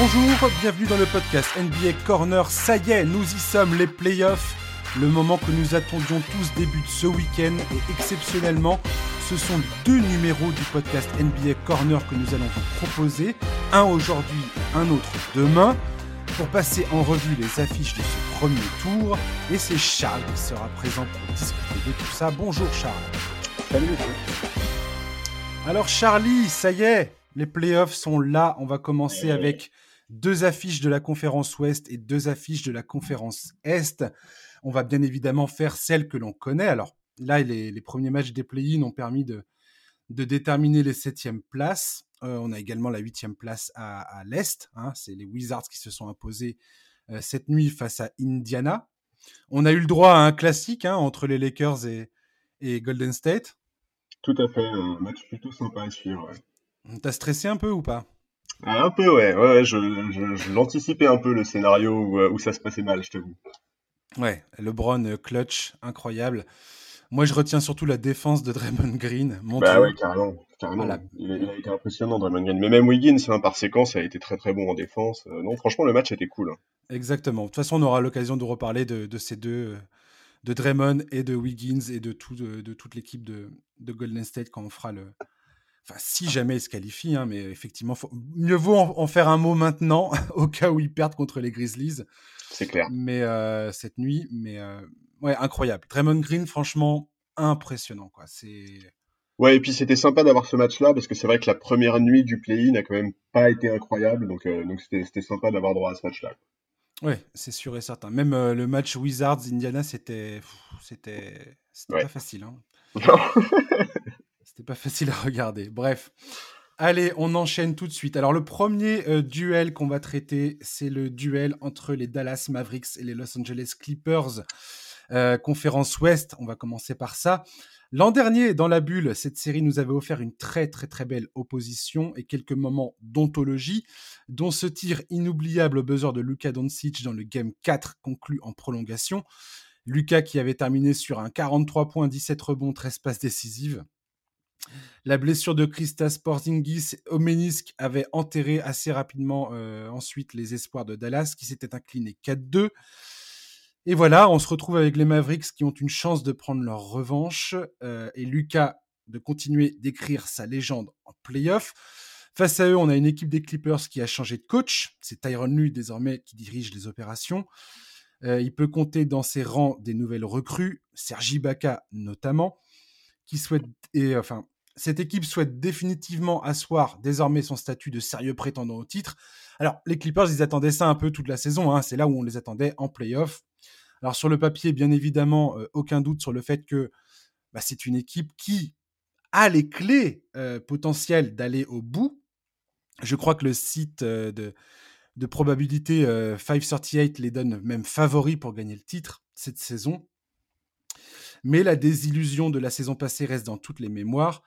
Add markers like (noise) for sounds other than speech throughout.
Bonjour, bienvenue dans le podcast NBA Corner. Ça y est, nous y sommes, les playoffs. Le moment que nous attendions tous débute ce week-end et exceptionnellement, ce sont deux numéros du podcast NBA Corner que nous allons vous proposer. Un aujourd'hui, un autre demain. Pour passer en revue les affiches de ce premier tour. Et c'est Charles qui sera présent pour discuter de tout ça. Bonjour Charles. Salut. Alors Charlie, ça y est, les playoffs sont là. On va commencer avec deux affiches de la conférence Ouest et deux affiches de la conférence Est. On va bien évidemment faire celles que l'on connaît. Alors là, les, premiers matchs des play-in ont permis de, de déterminer les septièmes places. Euh, on a également la huitième place à, l'Est. Hein. C'est les Wizards qui se sont imposés euh, cette nuit face à Indiana. On a eu le droit à un classique hein, entre les Lakers et, et, Golden State. Tout à fait, un match plutôt sympa à suivre. T'as stressé un peu ou pas? Un peu, ouais. ouais, je, je, l'anticipais un peu le scénario où, euh, où, ça se passait mal, je t'avoue. Ouais, LeBron euh, clutch, incroyable. Moi, je retiens surtout la défense de Draymond Green. Mon bah ouais, carrément. carrément. Il, a, été impressionnant, Draymond Green. Mais même Wiggins, hein, par séquence, a été très très bon en défense. Euh, non, franchement, le match était cool. Hein. Exactement. De toute façon, on aura l'occasion de reparler de, de, ces deux, de Draymond et de Wiggins et de, tout, de, de toute l'équipe de, de Golden State quand on fera le, Enfin, si jamais ils se qualifient, hein, mais effectivement, mieux vaut en, faire un mot maintenant, (laughs) au cas où ils perdent contre les Grizzlies. C'est clair. Mais euh, cette nuit, mais euh, ouais, incroyable. Draymond Green, franchement, impressionnant, quoi. C'est. Ouais, et puis c'était sympa d'avoir ce match-là parce que c'est vrai que la première nuit du play-in n'a quand même pas été incroyable, donc euh, donc c'était sympa d'avoir droit à ce match-là. Ouais, c'est sûr et certain. Même le match Wizards Indiana, c'était c'était pas facile. Hein. (laughs) C'était pas (laughs) facile à regarder. Bref. Allez, on enchaîne tout de suite. Alors le premier euh, duel qu'on va traiter, c'est le duel entre les Dallas Mavericks et les Los Angeles Clippers. Euh, conférence Ouest, on va commencer par ça. L'an dernier, dans la bulle, cette série nous avait offert une très très très belle opposition et quelques moments d'ontologie, dont ce tir inoubliable au buzzer de Luka Doncic dans le Game 4 conclu en prolongation. Luka qui avait terminé sur un 43 points, 17 rebonds, 13 passes décisives. La blessure de Christas Porzingis au avait enterré assez rapidement euh, ensuite les espoirs de Dallas qui s'était incliné 4-2. Et voilà, on se retrouve avec les Mavericks qui ont une chance de prendre leur revanche euh, et Lucas de continuer d'écrire sa légende en playoff. Face à eux, on a une équipe des Clippers qui a changé de coach. C'est Tyron Lue désormais qui dirige les opérations. Euh, il peut compter dans ses rangs des nouvelles recrues, Sergi Baca notamment et enfin, cette équipe souhaite définitivement asseoir désormais son statut de sérieux prétendant au titre. Alors, les Clippers, ils attendaient ça un peu toute la saison. Hein. C'est là où on les attendait en playoff. Alors, sur le papier, bien évidemment, euh, aucun doute sur le fait que bah, c'est une équipe qui a les clés euh, potentielles d'aller au bout. Je crois que le site euh, de probabilité 538 les donne même favoris pour gagner le titre cette saison. Mais la désillusion de la saison passée reste dans toutes les mémoires.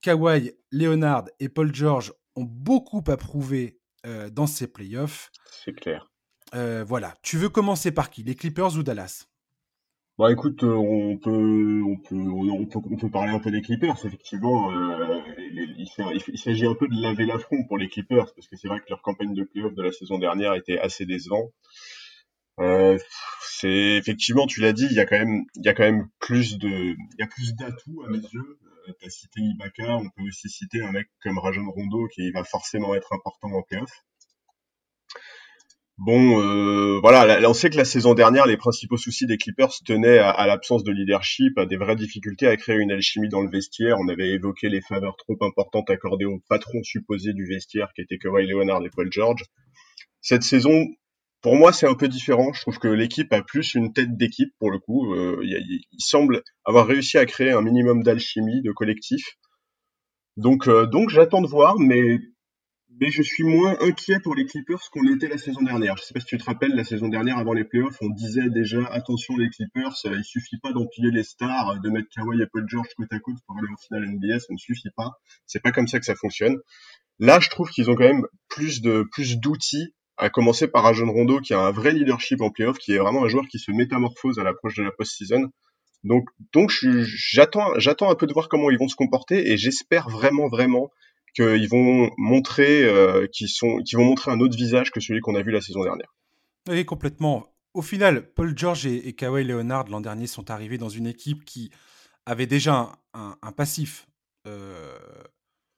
Kawhi, Leonard et Paul George ont beaucoup à prouver euh, dans ces playoffs. C'est clair. Euh, voilà. Tu veux commencer par qui? Les Clippers ou Dallas? Bah écoute, euh, on peut, on, peut, on, peut, parler un peu des Clippers. Effectivement, il, s'agit un peu de laver l'affront pour les Clippers parce que c'est vrai que leur campagne de playoffs de la saison dernière était assez décevante. Euh, c'est effectivement, tu l'as dit, il y a quand même, il y a quand même plus de, il y a plus d'atouts à mes yeux. Euh, tu as cité Ibaka, on peut aussi citer un mec comme Rajon Rondo qui va forcément être important en playoff. Bon, euh, voilà, on sait que la saison dernière, les principaux soucis des Clippers tenaient à, l'absence de leadership, à des vraies difficultés à créer une alchimie dans le vestiaire. On avait évoqué les faveurs trop importantes accordées aux patrons supposés du vestiaire, qui étaient Kawhi Leonard et Paul George. Cette saison, pour moi, c'est un peu différent. Je trouve que l'équipe a plus une tête d'équipe pour le coup. Euh, il, semble avoir réussi à créer un minimum d'alchimie, de collectif. Donc, euh, donc j'attends de voir, mais, mais je suis moins inquiet pour les Clippers qu'on l'était la saison dernière. Je sais pas si tu te rappelles, la saison dernière, avant les playoffs, on disait déjà attention les Clippers, euh, il suffit pas d'empiler les stars, de mettre Kawhi et Paul George côte à côte pour aller en finale NBA, ça ne suffit pas. C'est pas comme ça que ça fonctionne. Là, je trouve qu'ils ont quand même plus de plus d'outils à commencer par Rajon Rondo qui a un vrai leadership en playoff, qui est vraiment un joueur qui se métamorphose à l'approche de la post-season. Donc, donc j'attends, j'attends un peu de voir comment ils vont se comporter et j'espère vraiment, vraiment qu'ils vont montrer, euh, qu'ils sont, vont montrer un autre visage que celui qu'on a vu la saison dernière. Oui, complètement. Au final, Paul George et, Kawhi Leonard l'an dernier sont arrivés dans une équipe qui avait déjà un, passif. Euh,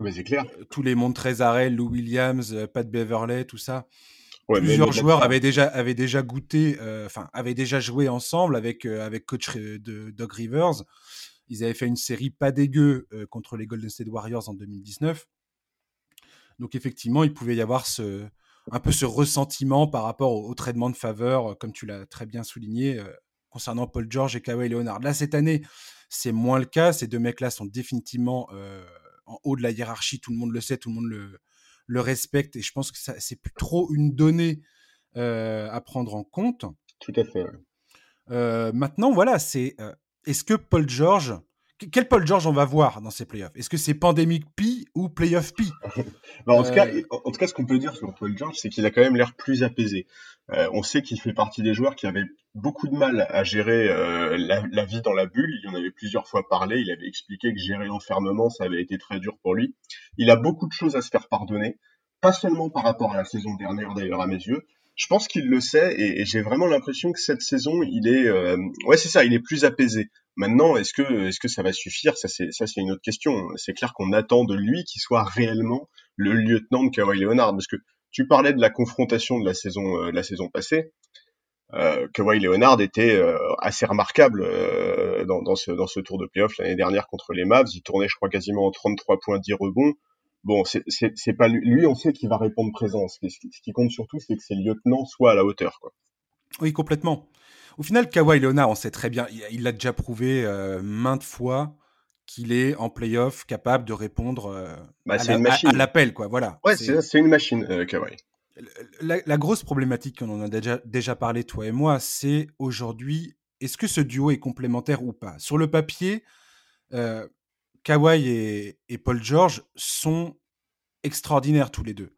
Mais c'est clair. Euh, tous les Montrezarel, Lou Williams, Pat Beverley, tout ça. Plusieurs joueurs avaient déjà, avaient déjà goûté, enfin, avaient déjà joué ensemble avec, avec coach de Doug Rivers. Ils avaient fait une série pas dégueu contre les Golden State Warriors en 2019. Donc effectivement, il pouvait y avoir ce, un peu ce ressentiment par rapport au, traitement de faveur, comme tu l'as très bien souligné, concernant Paul George et Kawhi Leonard. Là, cette année, c'est moins le cas. Ces deux mecs-là sont définitivement en haut de la hiérarchie. Tout le monde le sait, tout le monde le, le respecte. Et je pense que c'est plus trop une donnée à prendre en compte. Tout à fait. maintenant, voilà, c'est est-ce que Paul George, quel Paul George on va voir dans ces playoffs? Est-ce que c'est Pandemic P ou Playoff P (laughs) bah, en, tout cas, euh, en, tout cas, ce qu'on peut dire sur Paul George, c'est qu'il a quand même l'air plus apaisé. Euh, on sait qu'il fait partie des joueurs qui avaient beaucoup de mal à gérer euh, la, vie dans la bulle. Il en avait plusieurs fois parlé. Il avait expliqué que gérer l'enfermement, ça avait été très dur pour lui. Il a beaucoup de choses à se faire pardonner, pas seulement par rapport à la saison dernière d'ailleurs à mes yeux, je pense qu'il le sait et, j'ai vraiment l'impression que cette saison, il est, euh, ouais, c'est ça, il est plus apaisé. Maintenant, est-ce que, est-ce que ça va suffire? Ça, c'est, ça, c'est une autre question. C'est clair qu'on attend de lui qu'il soit réellement le lieutenant de Kawhi Leonard, parce que tu parlais de la confrontation de la saison, euh, la saison passée. Euh, Kawhi Leonard était euh, assez remarquable dans, dans, ce, dans ce tour de playoff l'année dernière contre les Mavs. Il tournait, je crois, quasiment en 33 points 10 rebonds bon, c'est pas lui, on sait qu'il va répondre présent. Ce qui, compte surtout, c'est que ses lieutenants soient à la hauteur. Quoi. Oui, complètement. Au final, Kawhi Leonard, on sait très bien, il l'a déjà prouvé euh, maintes fois qu'il est en playoff capable de répondre euh, bah, à l'appel. quoi. Voilà. Ouais, c'est une machine, euh, Kawhi. La, grosse problématique, on en a déjà, déjà parlé, toi et moi, c'est aujourd'hui, est-ce que ce duo est complémentaire ou pas? Sur le papier, Kawhi et, Paul George sont extraordinaires tous les deux.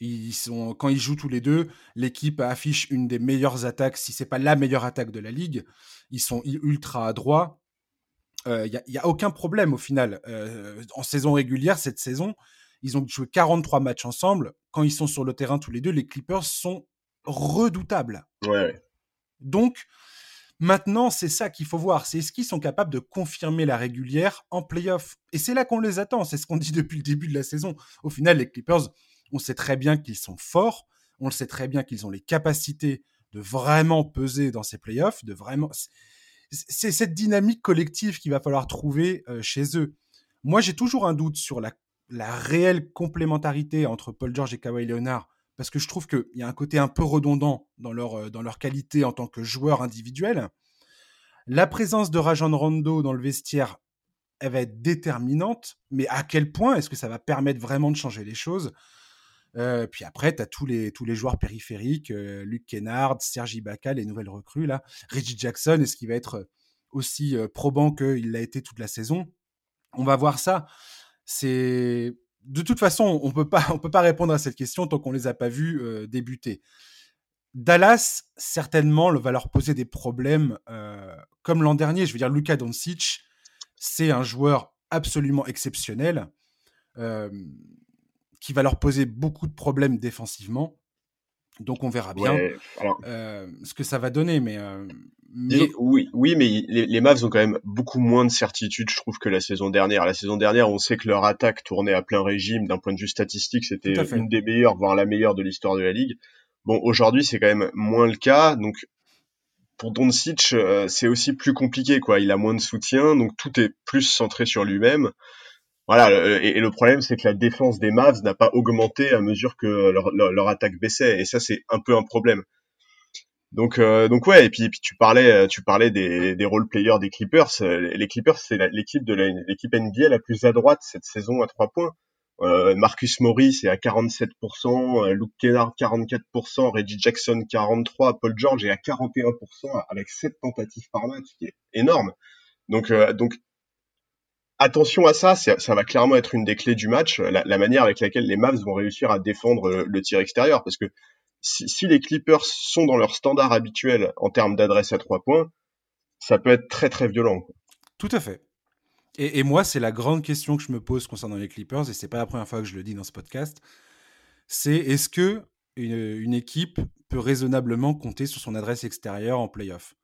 Ils sont, quand ils jouent tous les deux, l'équipe affiche une des meilleures attaques, si c'est pas la meilleure attaque de la ligue. Ils sont ultra adroits. Il euh, n'y a, aucun problème au final. Euh, en saison régulière, cette saison, ils ont joué 43 matchs ensemble. Quand ils sont sur le terrain tous les deux, les Clippers sont redoutables. Ouais. Donc, Maintenant, c'est ça qu'il faut voir. C'est est-ce qu'ils sont capables de confirmer la régulière en playoff? Et c'est là qu'on les attend. C'est ce qu'on dit (laughs) depuis le début de la saison. Au final, les Clippers, on sait très bien qu'ils sont forts. On le sait très bien qu'ils ont les capacités de vraiment peser dans ces playoffs, de vraiment. C'est cette dynamique collective qu'il va falloir trouver euh, chez eux. Moi, j'ai toujours un doute sur la, la réelle complémentarité entre Paul George et Kawhi Leonard parce que je trouve qu'il y a un côté un peu redondant dans leur, euh, dans leur qualité en tant que joueur individuel. La présence de Rajon Rondo dans le vestiaire, elle va être déterminante, mais à quel point est-ce que ça va permettre vraiment de changer les choses? Euh, puis après, tu as tous les, tous les joueurs périphériques, euh, Luc Kennard, Sergi Ibaka, les nouvelles recrues, là. Reggie Jackson, est-ce qu'il va être aussi probant qu'il l'a été toute la saison? On va voir ça. C'est de toute façon, on on peut pas répondre à cette question tant qu'on les a pas vus euh, débuter. Dallas, certainement, va leur poser des problèmes euh, comme l'an dernier. Je veux dire, Luka Doncic, c'est un joueur absolument exceptionnel euh, qui va leur poser beaucoup de problèmes défensivement. Donc on verra bien ce que ça va donner. Mais oui, oui, mais les, Mavs ont quand même beaucoup moins de certitude, je trouve, que la saison dernière. La saison dernière, on sait que leur attaque tournait à plein régime. D'un point de vue statistique, c'était une des meilleures, voire la meilleure de l'histoire de la ligue. Bon, aujourd'hui, c'est quand même moins le cas. Donc, pour Doncic, euh, c'est aussi plus compliqué, quoi. Il a moins de soutien, donc tout est plus centré sur lui-même. Voilà, et, le problème, c'est que la défense des Mavs n'a pas augmenté à mesure que leur, leur attaque baissait, et ça, c'est un peu un problème. Donc, euh, donc ouais, et puis, puis tu parlais, euh, tu parlais des, des role players des Clippers. Euh, les Clippers, c'est l'équipe de l'équipe NBA la plus à droite cette saison à trois points. Euh, Marcus Morris est à 47%, Luke Kennard 44%, Reggie Jackson 43%, Paul George est à 41% avec 7 tentatives par match, ce qui est énorme. Donc, donc attention à ça, ça va clairement être une des clés du match, la, la, manière avec laquelle les Mavs vont réussir à défendre le tir extérieur, parce que si, les Clippers sont dans leur standard habituel en termes d'adresse à trois points, ça peut être très très violent. Tout à fait. Et, moi, c'est la grande question que je me pose concernant les Clippers, et c'est pas la première fois que je le dis dans ce podcast. C'est est-ce que une, équipe peut raisonnablement compter sur son adresse extérieure en playoff?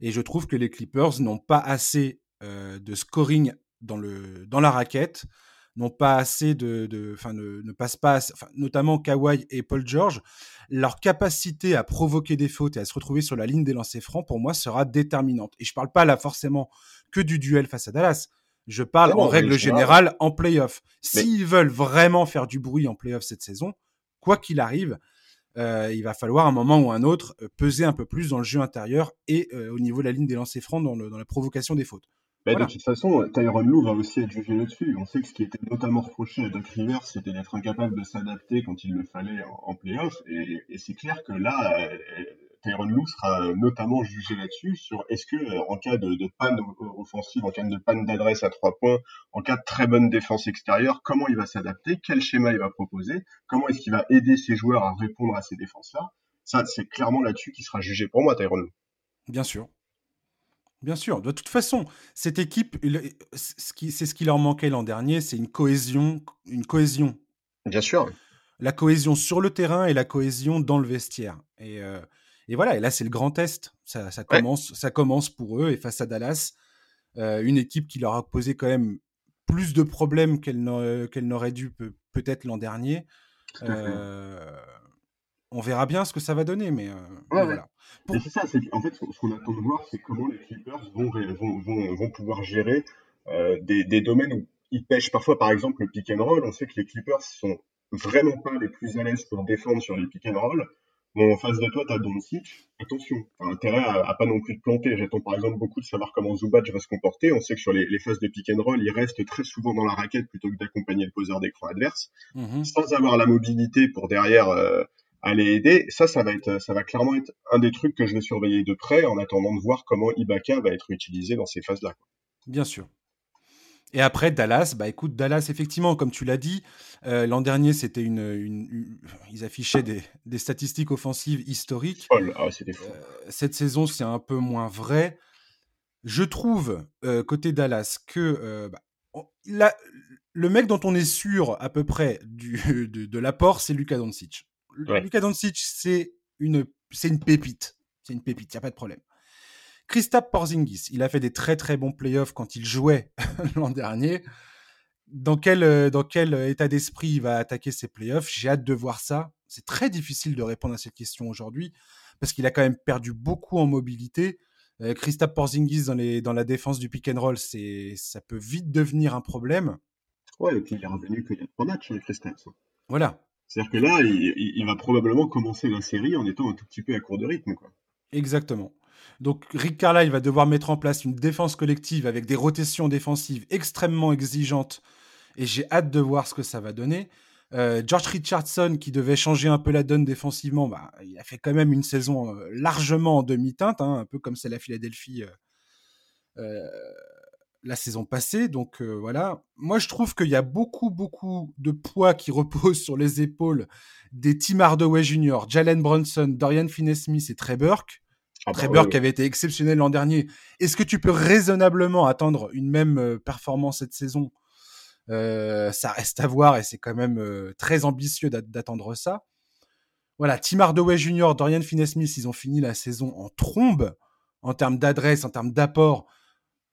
Et je trouve que les Clippers n'ont pas assez euh, de scoring dans, le, dans la raquette, n'ont pas assez de, enfin, ne, ne passent pas, notamment Kawhi et Paul George, leur capacité à provoquer des fautes et à se retrouver sur la ligne des lancers francs, pour moi, sera déterminante. Et je parle pas là forcément que du duel face à Dallas. Je parle en règle générale en playoff. S'ils veulent vraiment faire du bruit en playoff cette saison, quoi qu'il arrive, euh, il va falloir un moment ou un autre euh, peser un peu plus dans le jeu intérieur et euh, au niveau de la ligne des lancers francs dans, dans la provocation des fautes. Bah, de toute façon, Tyron Lou va aussi être jugé là-dessus. On sait que ce qui était notamment reproché à Doc Rivers, c'était d'être incapable de s'adapter quand il le fallait en, playoff. Et, c'est clair que là, euh, Tyron Lou sera notamment jugé là-dessus sur est-ce que euh, en cas de, panne offensive, en cas de panne d'adresse à trois points, en cas de très bonne défense extérieure, comment il va s'adapter, quel schéma il va proposer, comment est-ce qu'il va aider ses joueurs à répondre à ces défenses-là. Ça, c'est clairement là-dessus qu'il sera jugé pour moi, Tyron Lou. Bien sûr. Bien sûr. De toute façon, cette équipe, c'est ce qui leur manquait l'an dernier, c'est une cohésion, une cohésion. Bien sûr. La cohésion sur le terrain et la cohésion dans le vestiaire. Et, euh, voilà. Et là, c'est le grand test. Ça, commence, ça commence pour eux et face à Dallas, euh, une équipe qui leur a posé quand même plus de problèmes qu'elle n'aurait dû peut-être l'an dernier. Euh, on verra bien ce que ça va donner, mais, voilà. c'est ça, en fait, ce qu'on attend de voir, c'est comment les Clippers vont, vont, vont, pouvoir gérer euh, des, domaines où ils pêchent parfois, par exemple, le pick and roll. On sait que les Clippers sont vraiment pas les plus à l'aise pour défendre sur les pick and roll. Bon, en face de toi, tu as Doncic. Attention, tu as intérêt à, pas non plus te planter. J'attends par exemple beaucoup de savoir comment Zubac va se comporter. On sait que sur les, phases de pick and roll, il reste très souvent dans la raquette plutôt que d'accompagner le poseur d'écran adverse, mmh sans avoir la mobilité pour derrière euh, aller aider. Ça, ça va être, ça va clairement être un des trucs que je vais surveiller de près en attendant de voir comment Ibaka va être utilisé dans ces phases-là. Bien sûr. Et après Dallas, bah écoute, Dallas, effectivement, comme tu l'as dit, euh, l'an dernier, c'était une, ils affichaient des, statistiques offensives historiques. Ah, euh, cette saison, c'est un peu moins vrai. Je trouve euh, côté Dallas que bah, le mec dont on est sûr à peu près du, de, de l'apport, c'est Luka Doncic. Luka Doncic, c'est une, c'est une pépite. C'est une pépite, il n'y a pas de problème. Christophe Porzingis, il a fait des très très bons playoffs quand il jouait (laughs) l'an dernier. Dans quel, euh, dans quel état d'esprit il va attaquer ses playoffs? J'ai hâte de voir ça. C'est très difficile de répondre à cette question aujourd'hui parce qu'il a quand même perdu beaucoup en mobilité. Euh, Christophe Porzingis dans, les, dans la défense du pick and roll, c'est, ça peut vite devenir un problème. Ouais, et puis il est revenu qu'il y a trois matchs, hein, Christophe. Voilà. C'est-à-dire que là, il, va probablement commencer la série en étant un tout petit peu à court de rythme. Exactement. Donc Rick Carlisle va devoir mettre en place une défense collective avec des rotations défensives extrêmement exigeantes et j'ai hâte de voir ce que ça va donner. Euh, George Richardson, qui devait changer un peu la donne défensivement, bah, il a fait quand même une saison euh, largement en demi-teinte, hein, un peu comme c'est la Philadelphie euh, la saison passée. Donc euh, voilà, moi je trouve qu'il y a beaucoup, beaucoup de poids qui (laughs) repose sur les épaules des Tim Hardaway Jr., Jalen Brunson, Dorian Finney-Smith et Trey Burke. Ah bah Trey Burke avait été exceptionnel l'an dernier. Est-ce que tu peux raisonnablement attendre une même performance cette saison? Euh, Ça reste à voir et c'est quand même très ambitieux d'attendre ça. Voilà, Tim Hardaway Jr., Dorian Finney-Smith, ils ont fini la saison en trombe en termes d'adresse, en termes d'apport.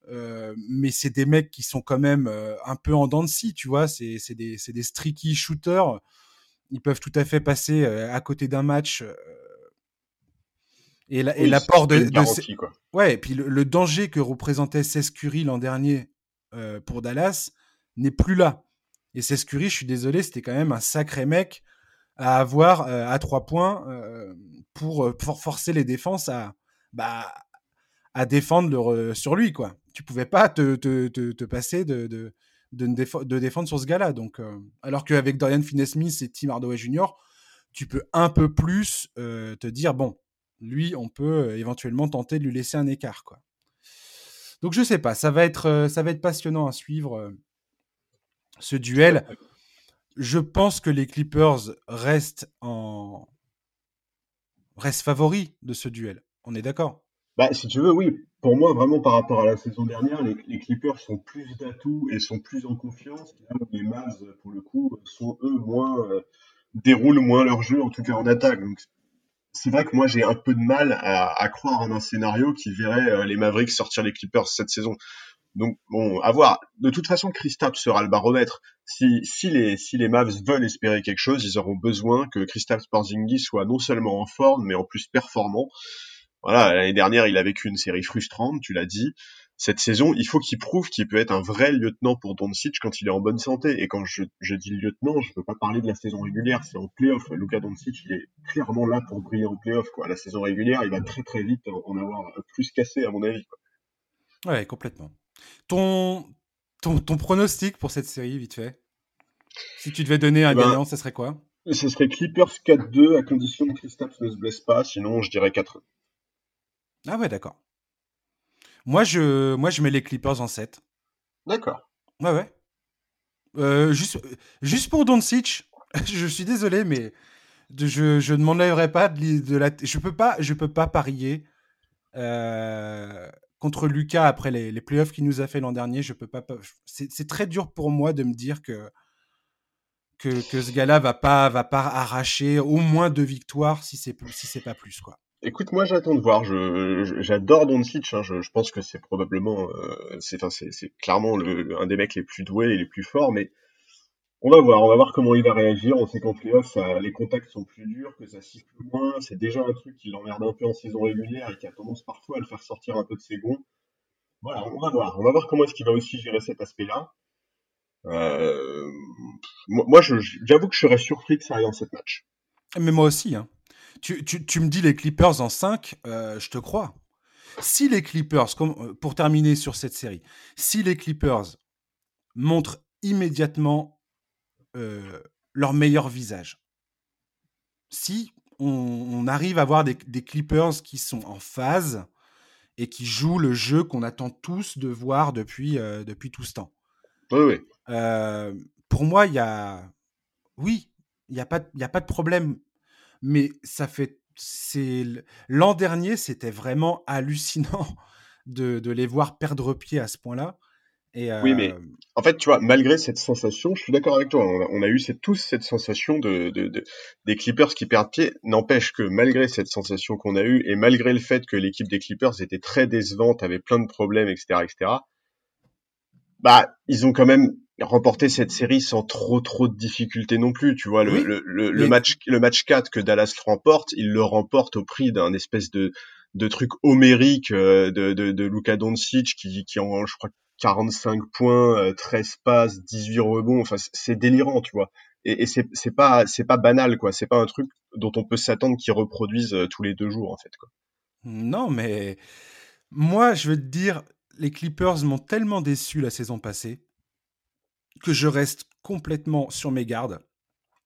Euh, mais c'est des mecs qui sont quand même euh, un peu en dents de scie, tu vois. C'est des, des streaky shooters. Ils peuvent tout à fait passer euh, à côté d'un match. et l'apport de, ouais et puis le, danger que représentait Cesc l'an dernier pour Dallas n'est plus là et Cesc je suis désolé c'était quand même un sacré mec à avoir à trois points pour, pour, forcer les défenses à bah, à défendre sur lui quoi tu pouvais pas te, te, te, passer de, de, de, défendre sur ce gars-là. Donc, euh, alors qu'avec Dorian Finney-Smith et Tim Hardaway Jr., tu peux un peu plus euh, te dire bon, lui, on peut euh, éventuellement tenter de lui laisser un écart, quoi. Donc je sais pas, ça va être, ça va être passionnant à suivre ce duel. Je pense que les Clippers restent en restent favoris de ce duel. On est d'accord? Bah, si tu veux, oui. Pour moi, vraiment par rapport à la saison dernière, les, Clippers sont plus d'atouts et sont plus en confiance. les Mavs, pour le coup, sont eux moins euh, déroulent moins leur jeu, en tout cas en attaque. Donc c'est vrai que moi j'ai un peu de mal à, croire en un scénario qui verrait euh, les Mavericks sortir les Clippers cette saison. Donc bon, à voir. De toute façon, Kristaps sera le baromètre. Si, les Mavs veulent espérer quelque chose, ils auront besoin que Kristaps Porzingis soit non seulement en forme, mais en plus performant. Voilà, l'année dernière, il a vécu une série frustrante, tu l'as dit cette saison, il faut qu'il prouve qu'il peut être un vrai lieutenant pour Doncic quand il est en bonne santé. Et quand je, dis lieutenant, je ne peux pas parler de la saison régulière, c'est en playoff. Luka Doncic, il est clairement là pour briller en playoff. Quoi. La saison régulière, il va très très vite en avoir plus cassé, à mon avis. Quoi. Ouais, complètement. Ton, ton, ton pronostic pour cette série, vite fait? Si tu devais donner un eh ben, gagnant, ce serait quoi? Ce serait Clippers 4-2 à condition que Kristaps ne se blesse pas, sinon je dirais 4 Ah ouais, d'accord. Moi, je, moi, je mets les Clippers en 7. D'accord. Ouais, ouais. Euh, juste, juste pour Doncic, (laughs) je suis désolé, mais je, je ne m'en pas de, de, la. Je peux pas, je peux pas parier euh, contre Lucas après les, les playoffs qu'il nous a fait l'an dernier. Je peux pas. C'est très dur pour moi de me dire que que, que ce gars-là va pas va pas arracher au moins deux victoires si c'est si c'est pas plus quoi. Écoute, moi j'attends de voir. Je, j'adore Doncic. Hein. Je, je, pense que c'est probablement, euh, c'est, clairement un des mecs les plus doués et les plus forts. Mais on va voir, on va voir comment il va réagir. On sait qu'en playoff, les contacts sont plus durs, que ça siffle moins. C'est déjà un truc qui l'emmerde un peu en saison régulière et qui a tendance parfois à le faire sortir un peu de ses gonds. Voilà, on va voir. On va voir comment est-ce qu'il va aussi gérer cet aspect-là. Euh, moi, j'avoue que je serais surpris que ça aille en cette match. Mais moi aussi, hein. Tu, me dis les Clippers en 5, euh, je te crois. Si les Clippers, euh, pour terminer sur cette série, si les Clippers montrent immédiatement euh, leur meilleur visage, si on, arrive à voir des, Clippers qui sont en phase et qui jouent le jeu qu'on attend tous de voir depuis, depuis tout ce temps. Oui, oui. pour moi, il y a. Oui, il n'y a, pas, a pas de problème mais ça fait. C'est l'an dernier, c'était vraiment hallucinant (laughs) de, de, les voir perdre pied à ce point-là. Et Oui, mais en fait, tu vois, malgré cette sensation, je suis d'accord avec toi. On a, eu tous cette sensation de, de, des Clippers qui perdent pied. N'empêche que malgré cette sensation qu'on a eue et malgré le fait que l'équipe des Clippers était très décevante, avait plein de problèmes, etc., etc., bah, ils ont quand même remporté cette série sans trop trop de difficultés non plus. Tu vois, le, le, le, match le match 4 que Dallas remporte, il le remporte au prix d'un espèce de de truc homérique euh, de, de, de Luka Doncic qui, qui en, je crois, 45 points, 13 euh, passes, 18 rebonds. Enfin, c'est délirant, tu vois. Et, et c'est pas c'est pas banal, quoi. C'est pas un truc dont on peut s'attendre qu'ils reproduisent euh, tous les deux jours, en fait, quoi. Non, mais moi, je veux te dire, les Clippers m'ont tellement déçu la saison passée que je reste complètement sur mes gardes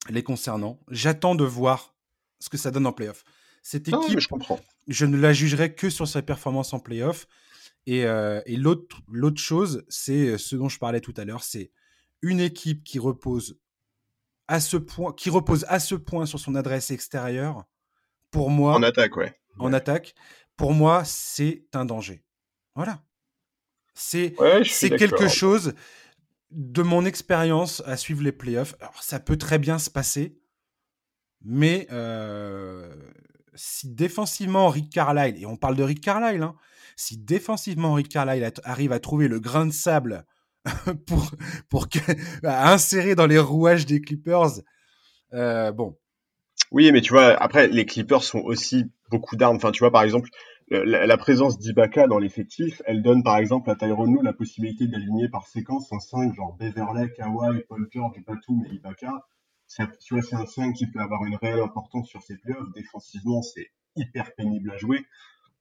les concernant. J'attends de voir ce que ça donne en playoff. Cette équipe, je, ne la jugerai que sur sa performance en playoff. Et, euh, et l'autre, l'autre chose, c'est ce dont je parlais tout à l'heure, c'est une équipe qui repose à ce point, qui repose à ce point sur son adresse extérieure. Pour moi, en attaque, ouais. En attaque, pour moi, c'est un danger. Voilà. C'est c'est quelque chose de mon expérience à suivre les playoffs. Alors, ça peut très bien se passer, mais euh, si défensivement Rick Carlisle, et on parle de Rick Carlisle, hein, si défensivement Rick Carlisle arrive à trouver le grain de sable (laughs) pour, pour insérer dans les rouages des Clippers, euh, bon. Oui, mais tu vois, après, les Clippers sont aussi beaucoup d'armes. Enfin, tu vois, par exemple, la, présence d'Ibaka dans l'effectif, elle donne par exemple à Tyrone la possibilité d'aligner par séquence un 5 genre Beverley, Kawhi, Paul George, Batum et Ibaka. C'est un 5 qui peut avoir une réelle importance sur ses playoffs. Défensivement, c'est hyper pénible à jouer.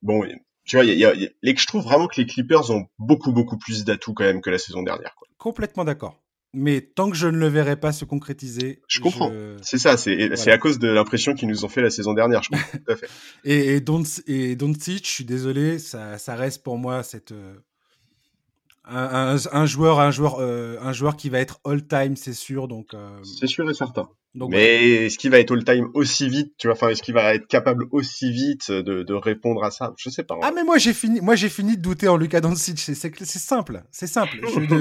Bon, tu vois, y a, je trouve vraiment que les Clippers ont beaucoup, beaucoup plus d'atouts quand même que la saison dernière. Complètement d'accord mais tant que je ne le verrai pas se concrétiser. Je comprends. C'est ça, c'est à cause de l'impression qu'ils nous ont fait la saison dernière, je comprends tout à fait. (laughs) et, et, Don't, et je suis désolé, ça, ça, reste pour moi cette, euh, un, un, joueur, un, joueur, euh, un joueur qui va être all-time, c'est sûr. Donc, euh, c'est sûr et certain. Mais est-ce qu'il va être all-time aussi vite, tu vois, enfin, est-ce qu'il va être capable aussi vite de, répondre à ça? Je sais pas. Ah, mais moi, j'ai fini, moi, j'ai fini de douter en Lucas Doncic. C'est, simple, c'est simple.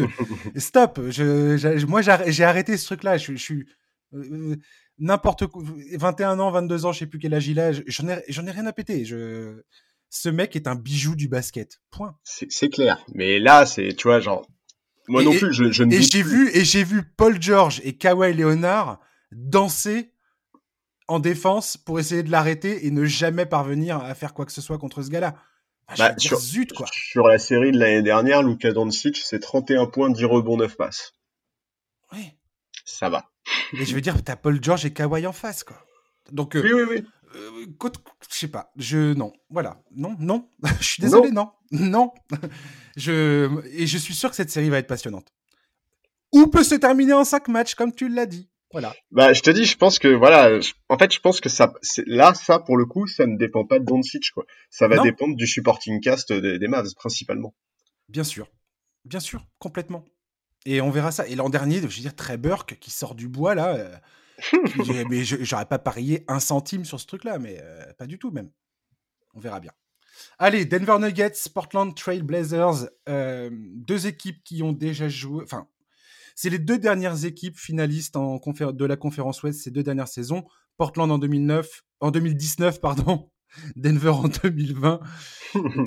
(laughs) stop. Je, moi, j'ai arrêté ce truc-là. Je, suis euh, n'importe quoi. 21 ans, 22 ans, je sais plus quel âge il a. J'en ai, j'en ai rien à péter. Je, ce mec est un bijou du basket. Point. C'est, clair. Mais là, c'est, tu vois, genre, moi non plus, je, je ne. Et j'ai vu, et j'ai vu Paul George et Kawhi Leonard danser en défense pour essayer de l'arrêter et ne jamais parvenir à faire quoi que ce soit contre ce gars-là. bah, sur, zut, quoi. sur la série de l'année dernière, Luka Doncic, c'est 31 points, 10 rebonds, 9 passes. Oui. Ça va. Et je veux dire, t'as Paul George et Kawhi en face, quoi. Donc, euh, oui, oui, oui. Euh, je sais pas, je non, voilà, non, non, (laughs) je suis désolé, non, non, je et je suis sûr que cette série va être passionnante. Ou peut se terminer en 5 matchs, comme tu l'as dit? Voilà. Bah, je te dis, je pense que voilà, en fait, je pense que ça, là, ça pour le coup, ça ne dépend pas de Doncic, quoi. Ça va dépendre du supporting cast des, des Mavs principalement. Bien sûr, bien sûr, complètement. Et on verra ça. Et l'an dernier, je veux dire, Trey Burke qui sort du bois là. Euh, (laughs) mais j'aurais pas parié un centime sur ce truc-là, mais euh, pas du tout même. On verra bien. Allez, Denver Nuggets, Portland Trail Blazers, euh, deux équipes qui ont déjà joué, enfin c'est les deux dernières équipes finalistes en de la conférence Ouest ces deux dernières saisons. Portland en 2009, en 2019, pardon. (laughs) Denver en 2020.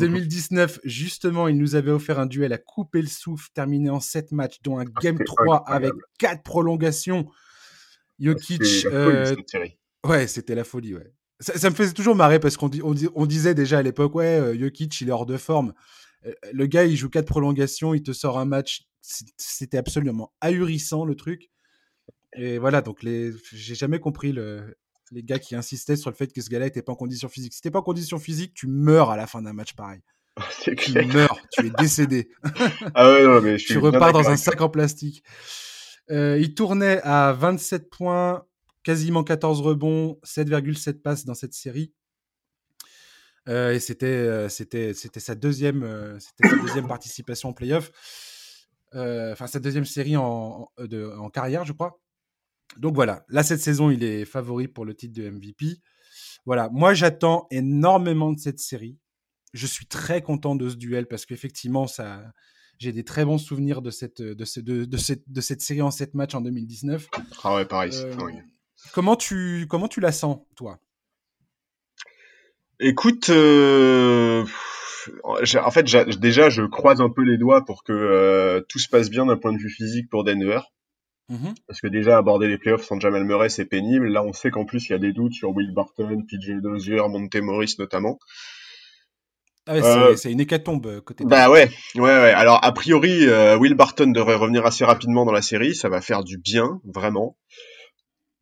2019, (laughs) justement, il nous avait offert un duel à couper le souffle, terminé en 7 matchs, dont un ah, Game 3 avec 4 prolongations. Jokic. Euh, ouais, c'était la folie, ouais. Ça, me faisait toujours marrer parce qu'on on, disait déjà à l'époque, ouais, euh, Jokic, il est hors de forme. Euh, le gars, il joue 4 prolongations, il te sort un match c'était absolument ahurissant le truc. Et voilà, donc les, j'ai jamais compris le, les gars qui insistaient sur le fait que ce gars-là était pas en condition physique. Si t'es pas en condition physique, tu meurs à la fin d'un match pareil. (laughs) tu meurs, tu es décédé. (laughs) ah ouais, non, mais je tu repars dans un sac en plastique. Euh, il tournait à 27 points, quasiment 14 rebonds, 7,7 passes dans cette série. Euh, et c'était, euh, c'était, c'était sa deuxième, c'était sa deuxième participation en playoff. Euh, enfin sa deuxième série en, de, en, carrière, je crois. Donc voilà, là cette saison, il est favori pour le titre de MVP. Voilà, moi j'attends énormément de cette série. Je suis très content de ce duel parce qu'effectivement, ça, j'ai des très bons souvenirs de cette, de, ce, de, de, cette, de cette série en 7 matchs en 2019. Ah ouais, pareil. Euh, comment, tu, comment tu la sens, toi? Écoute, euh, en fait, déjà, je croise un peu les doigts pour que euh, tout se passe bien d'un point de vue physique pour Denver. Mm-hmm. Parce que déjà, aborder les playoffs sans Jamal Murray, c'est pénible. Là, on sait qu'en plus, il y a des doutes sur Will Barton, PJ Dozier, Monte Morris notamment. Ah ouais, c'est euh, une hécatombe euh, côté. Bah ouais, ouais, ouais. Alors, a priori, Will Barton devrait revenir assez rapidement dans la série. Ça va faire du bien, vraiment.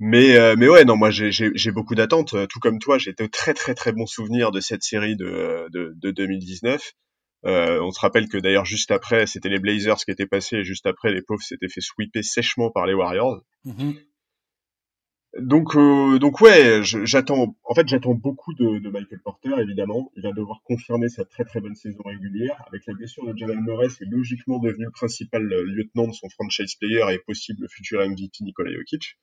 Mais, euh, mais ouais, non, moi j'ai beaucoup d'attentes. Euh, tout comme toi, j'ai de très très très bons souvenirs de cette série de, de, de 2019. Euh, on se rappelle que d'ailleurs juste après, c'était les Blazers qui étaient passés, et juste après, les pauvres s'étaient fait sweeper sèchement par les Warriors. Mm-hmm. Donc, euh, donc ouais, j'attends. En fait, j'attends beaucoup de, de, Michael Porter. Évidemment, il va devoir confirmer sa très très bonne saison régulière. Avec la blessure de Jamal Murray, c'est logiquement devenu le principal lieutenant de son franchise player et possible futur MVP Nikola Jokic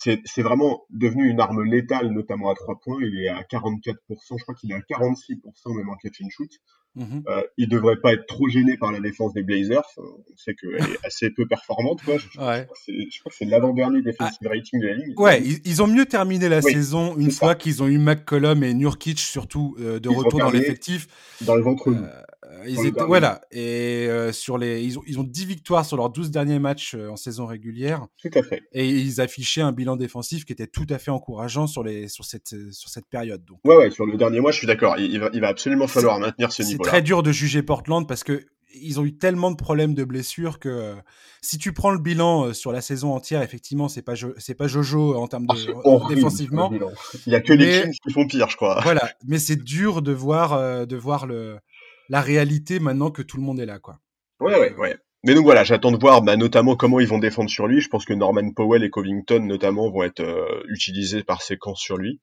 c'est vraiment devenu une arme létale, notamment à trois points. Il est à 44%, je crois qu'il est à 46% même en catch and shoot. Mm-hmm. euh, il devrait pas être trop gêné par la défense des Blazers. On sait qu'elle est (laughs) assez peu performante. Quoi. Je, crois que c'est l'avant-dernier defensive ah. rating de la ligne. Ouais, ils, ont mieux terminé la saison une fois qu'ils ont eu McCollum et Nurkic surtout euh, de retour dans l'effectif. Dans le ventre. Euh, ils étaient, voilà, et euh, sur les, ils ont, ils ont 10 victoires sur leurs 12 derniers matchs en saison régulière. Tout à fait. Et ils affichaient un bilan défensif qui était tout à fait encourageant sur, les, sur, cette, sur cette période. Donc. Ouais, ouais, sur le dernier mois, je suis d'accord. Il, va, il va absolument falloir maintenir ce niveau-là. Très dur de juger Portland parce que ils ont eu tellement de problèmes de blessures que euh, si tu prends le bilan euh, sur la saison entière, effectivement, c'est pas c'est pas Jojo en termes de ah, défensivement. Il y a que les Kings qui font pire, je crois. Voilà, mais c'est dur de voir de voir le la réalité maintenant que tout le monde est là, quoi. Ouais, ouais, ouais. Mais donc voilà, j'attends de voir bah, notamment comment ils vont défendre sur lui. Je pense que Norman Powell et Covington notamment vont être euh, utilisés par séquence sur lui.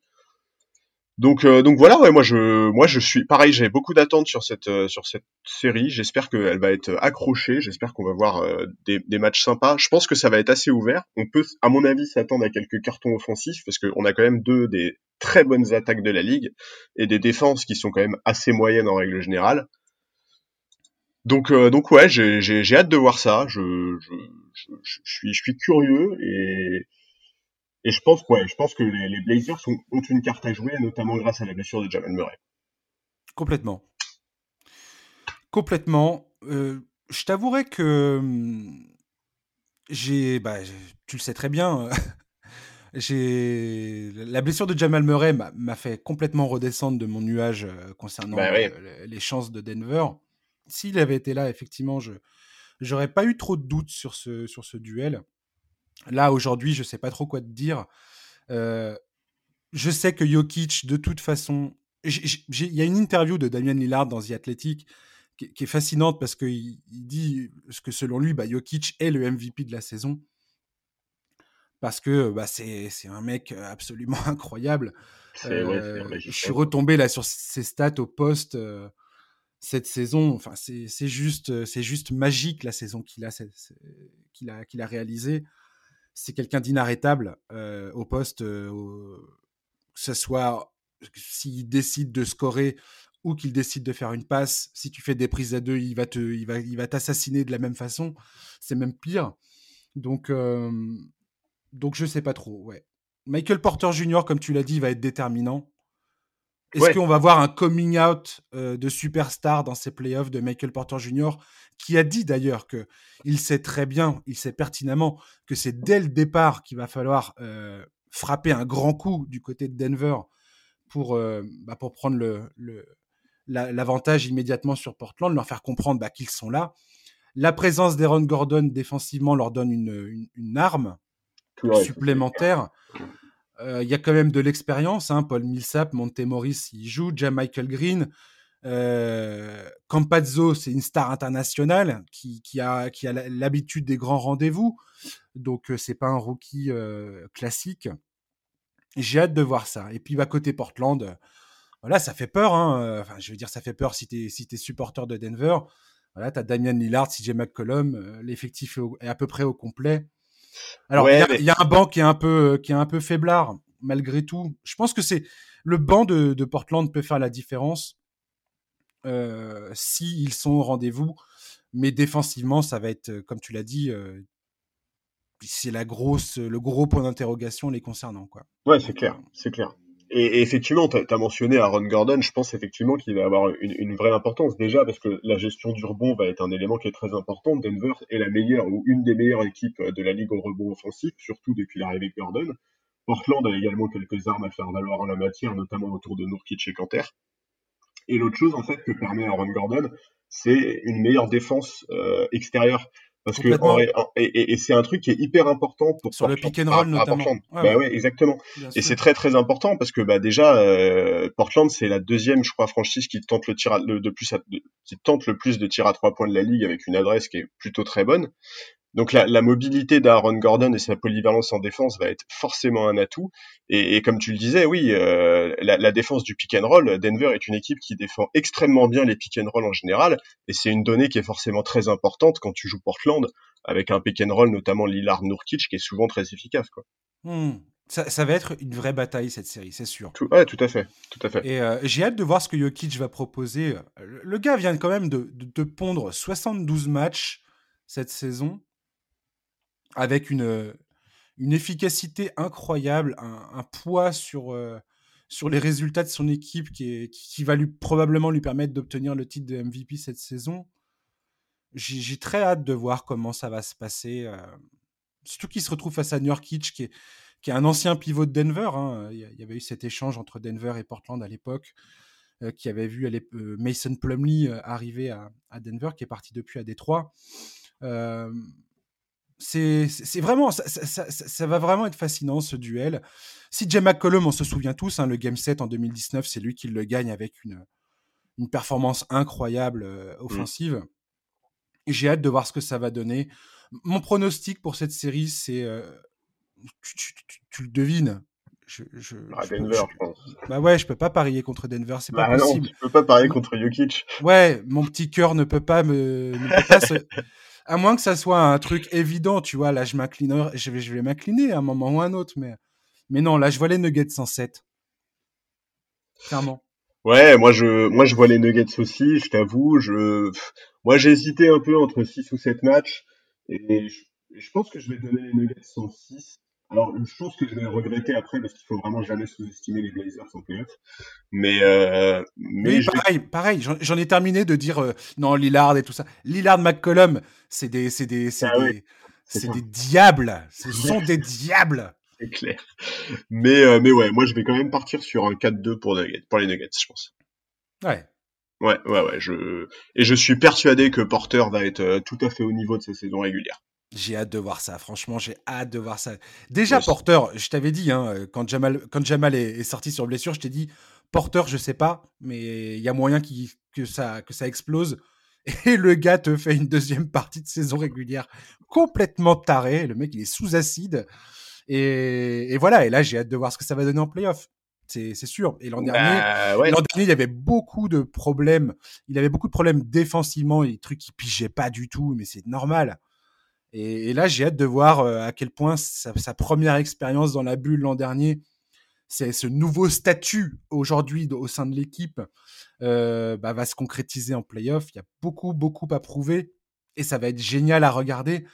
Donc, euh, donc voilà, ouais, moi je, moi je suis pareil, j'ai beaucoup d'attentes sur cette, euh, sur cette série. J'espère qu'elle va être accrochée. J'espère qu'on va voir euh, des, des, matchs sympas. Je pense que ça va être assez ouvert. On peut, à mon avis, s'attendre à quelques cartons offensifs parce qu'on a quand même deux des très bonnes attaques de la ligue et des défenses qui sont quand même assez moyennes en règle générale. Donc, donc ouais, j'ai hâte de voir ça. Je, je, je, je, suis, je suis curieux et et je pense, ouais, je pense que les, Blazers ont, une carte à jouer, notamment grâce à la blessure de Jamal Murray. Complètement. Complètement. Euh, je t'avouerai que hum, j'ai, bah, tu le sais très bien, (laughs) j'ai la blessure de Jamal Murray m'a fait complètement redescendre de mon nuage euh, concernant bah les chances de Denver. S'il avait été là, effectivement, je j'aurais pas eu trop de doutes sur ce sur ce duel. Là, aujourd'hui, je ne sais pas trop quoi te dire. Euh, je sais que Jokic, de toute façon, il y a une interview de Damien Lillard dans The Athletic qui, est fascinante parce qu'il il dit que selon lui, bah, Jokic est le MVP de la saison. Parce que bah, c'est un mec absolument (laughs) incroyable. Euh, je suis retombé là sur ses stats au poste euh, cette saison. Enfin, c'est juste, juste magique la saison qu'il a, qu'il a, qu'il a réalisée c'est quelqu'un d'inarrêtable au poste, que ce soit s'il décide de scorer ou qu'il décide de faire une passe. Si tu fais des prises à deux, il va te, il va, il va t'assassiner de la même façon. C'est même pire. Donc, euh, donc je sais pas trop. Ouais. Michael Porter Jr., comme tu l'as dit, va être déterminant. Est-ce qu'on va voir un coming out de superstar dans ces playoffs de Michael Porter Jr qui a dit d'ailleurs que il sait très bien, il sait pertinemment que c'est dès le départ qu'il va falloir euh, frapper un grand coup du côté de Denver pour, euh, bah, pour prendre le, l'avantage immédiatement sur Portland, leur faire comprendre bah, qu'ils sont là. La présence d'Aaron Gordon défensivement leur donne une, une, arme supplémentaire. Euh, il y a quand même de l'expérience. Hein. Paul Millsap, Montemoris, il joue. Jam Michael Green. Euh, Campazzo, c'est une star internationale qui, a, l'habitude des grands rendez-vous. Donc, euh, c'est pas un rookie euh, classique. J'ai hâte de voir ça. Et puis, bah, côté Portland, voilà, ça fait peur. Hein. Enfin, je veux dire, ça fait peur si tu es supporter de Denver. Voilà, tu as Damian Lillard, CJ McCollum. L'effectif est à peu près au complet. Alors, il y, a un banc qui est un peu, qui est un peu faiblard, malgré tout. Je pense que c'est le banc de, de Portland peut faire la différence euh, s'ils sont au rendez-vous. Mais défensivement, ça va être, comme tu l'as dit, euh, c'est la grosse, le gros point d'interrogation les concernant. Quoi. Ouais, c'est clair, c'est clair. Et, effectivement, tu as, mentionné Aaron Gordon, je pense effectivement qu'il va avoir une, vraie importance déjà parce que la gestion du rebond va être un élément qui est très important. Denver est la meilleure ou une des meilleures équipes de la ligue au rebond offensif, surtout depuis l'arrivée de Gordon. Portland a également quelques armes à faire valoir en la matière, notamment autour de Nurkic et Kanter. Et l'autre chose en fait que permet Aaron Gordon, c'est une meilleure défense euh, extérieure. Parce que et, et, c'est un truc qui est hyper important pour sur le pick and roll notamment. bah ouais, exactement. et c'est très très important parce que bah déjà euh, Portland c'est la deuxième je crois franchise qui tente le tir de plus qui tente le plus de tirs à trois points de la ligue avec une adresse qui est plutôt très bonne. Donc la, la mobilité d'Aaron Gordon et sa polyvalence en défense va être forcément un atout. Et, et comme tu le disais, oui, euh, la, la, défense du pick and roll, Denver est une équipe qui défend extrêmement bien les pick and roll en général, et c'est une donnée qui est forcément très importante quand tu joues Portland avec un pick and roll, notamment Lillard Nurkic, qui est souvent très efficace. Quoi. Hmm. Ça, ça, va être une vraie bataille cette série, c'est sûr. Tout, ouais, tout à fait, tout à fait. Et euh, j'ai hâte de voir ce que Jokic va proposer. Le gars vient quand même de, de, de pondre 72 matchs cette saison avec une, une efficacité incroyable, un, poids sur, euh, sur les résultats de son équipe qui, va lui, probablement lui permettre d'obtenir le titre de MVP cette saison. J'ai très hâte de voir comment ça va se passer. Euh, surtout qu'il se retrouve face à Nurkic, qui est, qui est un ancien pivot de Denver. Hein. Il y avait eu cet échange entre Denver et Portland à l'époque, euh, qui avait vu Mason Plumlee arriver à, Denver, qui est parti depuis à Détroit c'est vraiment, ça, ça, ça, va vraiment être fascinant ce duel. Si Jay McCollum, on se souvient tous, hein, le Game 7 en 2019, c'est lui qui le gagne avec une, une performance incroyable euh, mmh. offensive. J'ai hâte de voir ce que ça va donner. Mon pronostic pour cette série, c'est, euh, tu, tu, tu, le devines, Je, je, ah, Denver, je, pense. Bah ouais, je peux pas parier contre Denver, c'est pas bah possible. Non, tu peux pas parier contre Jokic. Ouais, mon petit cœur ne peut pas me, ne peut pas se... (laughs) à moins que ça soit un truc évident, tu vois. Là, je m'incline, je vais, m'incliner à un moment ou à un autre, mais, non, là, je vois les Nuggets 107. Clairement. Ouais, moi je, moi je vois les Nuggets aussi. Je t'avoue, moi j'ai hésité un peu entre 6 ou 7 matchs, et je pense que je vais donner les Nuggets 106 alors, je pense que je vais regretter après parce qu'il faut vraiment jamais sous-estimer les Blazers en playoff. Mais, euh, mais oui, pareil, pareil. J'en ai terminé de dire euh, non Lillard et tout ça. Lillard, McCollum, c'est des, c'est des, c'est ah des, c'est des diables. (laughs) Ce sont des diables. C'est clair. Mais, euh, mais ouais, moi je vais quand même partir sur un 4-2 pour, pour les Nuggets, je pense. Ouais. Ouais, ouais, ouais. Je... Et je suis persuadé que Porter va être tout à fait au niveau de sa saison régulière. J'ai hâte de voir ça, franchement, j'ai hâte de voir ça. Déjà, Porter, je t'avais dit, hein, quand Jamal, quand Jamal est, sorti sur blessure, je t'ai dit, Porter, je sais pas, mais il y a moyen que, ça, que ça explose. (laughs) Et le gars te fait une deuxième partie de saison régulière complètement taré. Le mec, il est sous acide. Et, voilà, et là, j'ai hâte de voir ce que ça va donner en playoff. C'est sûr. Et l'an dernier, bah, l'an dernier, il y avait beaucoup de problèmes. Il avait beaucoup de problèmes défensivement, et des trucs qui pigeaient pas du tout, mais c'est normal. Et, là, j'ai hâte de voir euh, à quel point sa, première expérience dans la bulle l'an dernier, c'est ce nouveau statut aujourd'hui au sein de l'équipe, euh, bah, va se concrétiser en playoff. Il y a beaucoup, beaucoup à prouver et ça va être génial à regarder.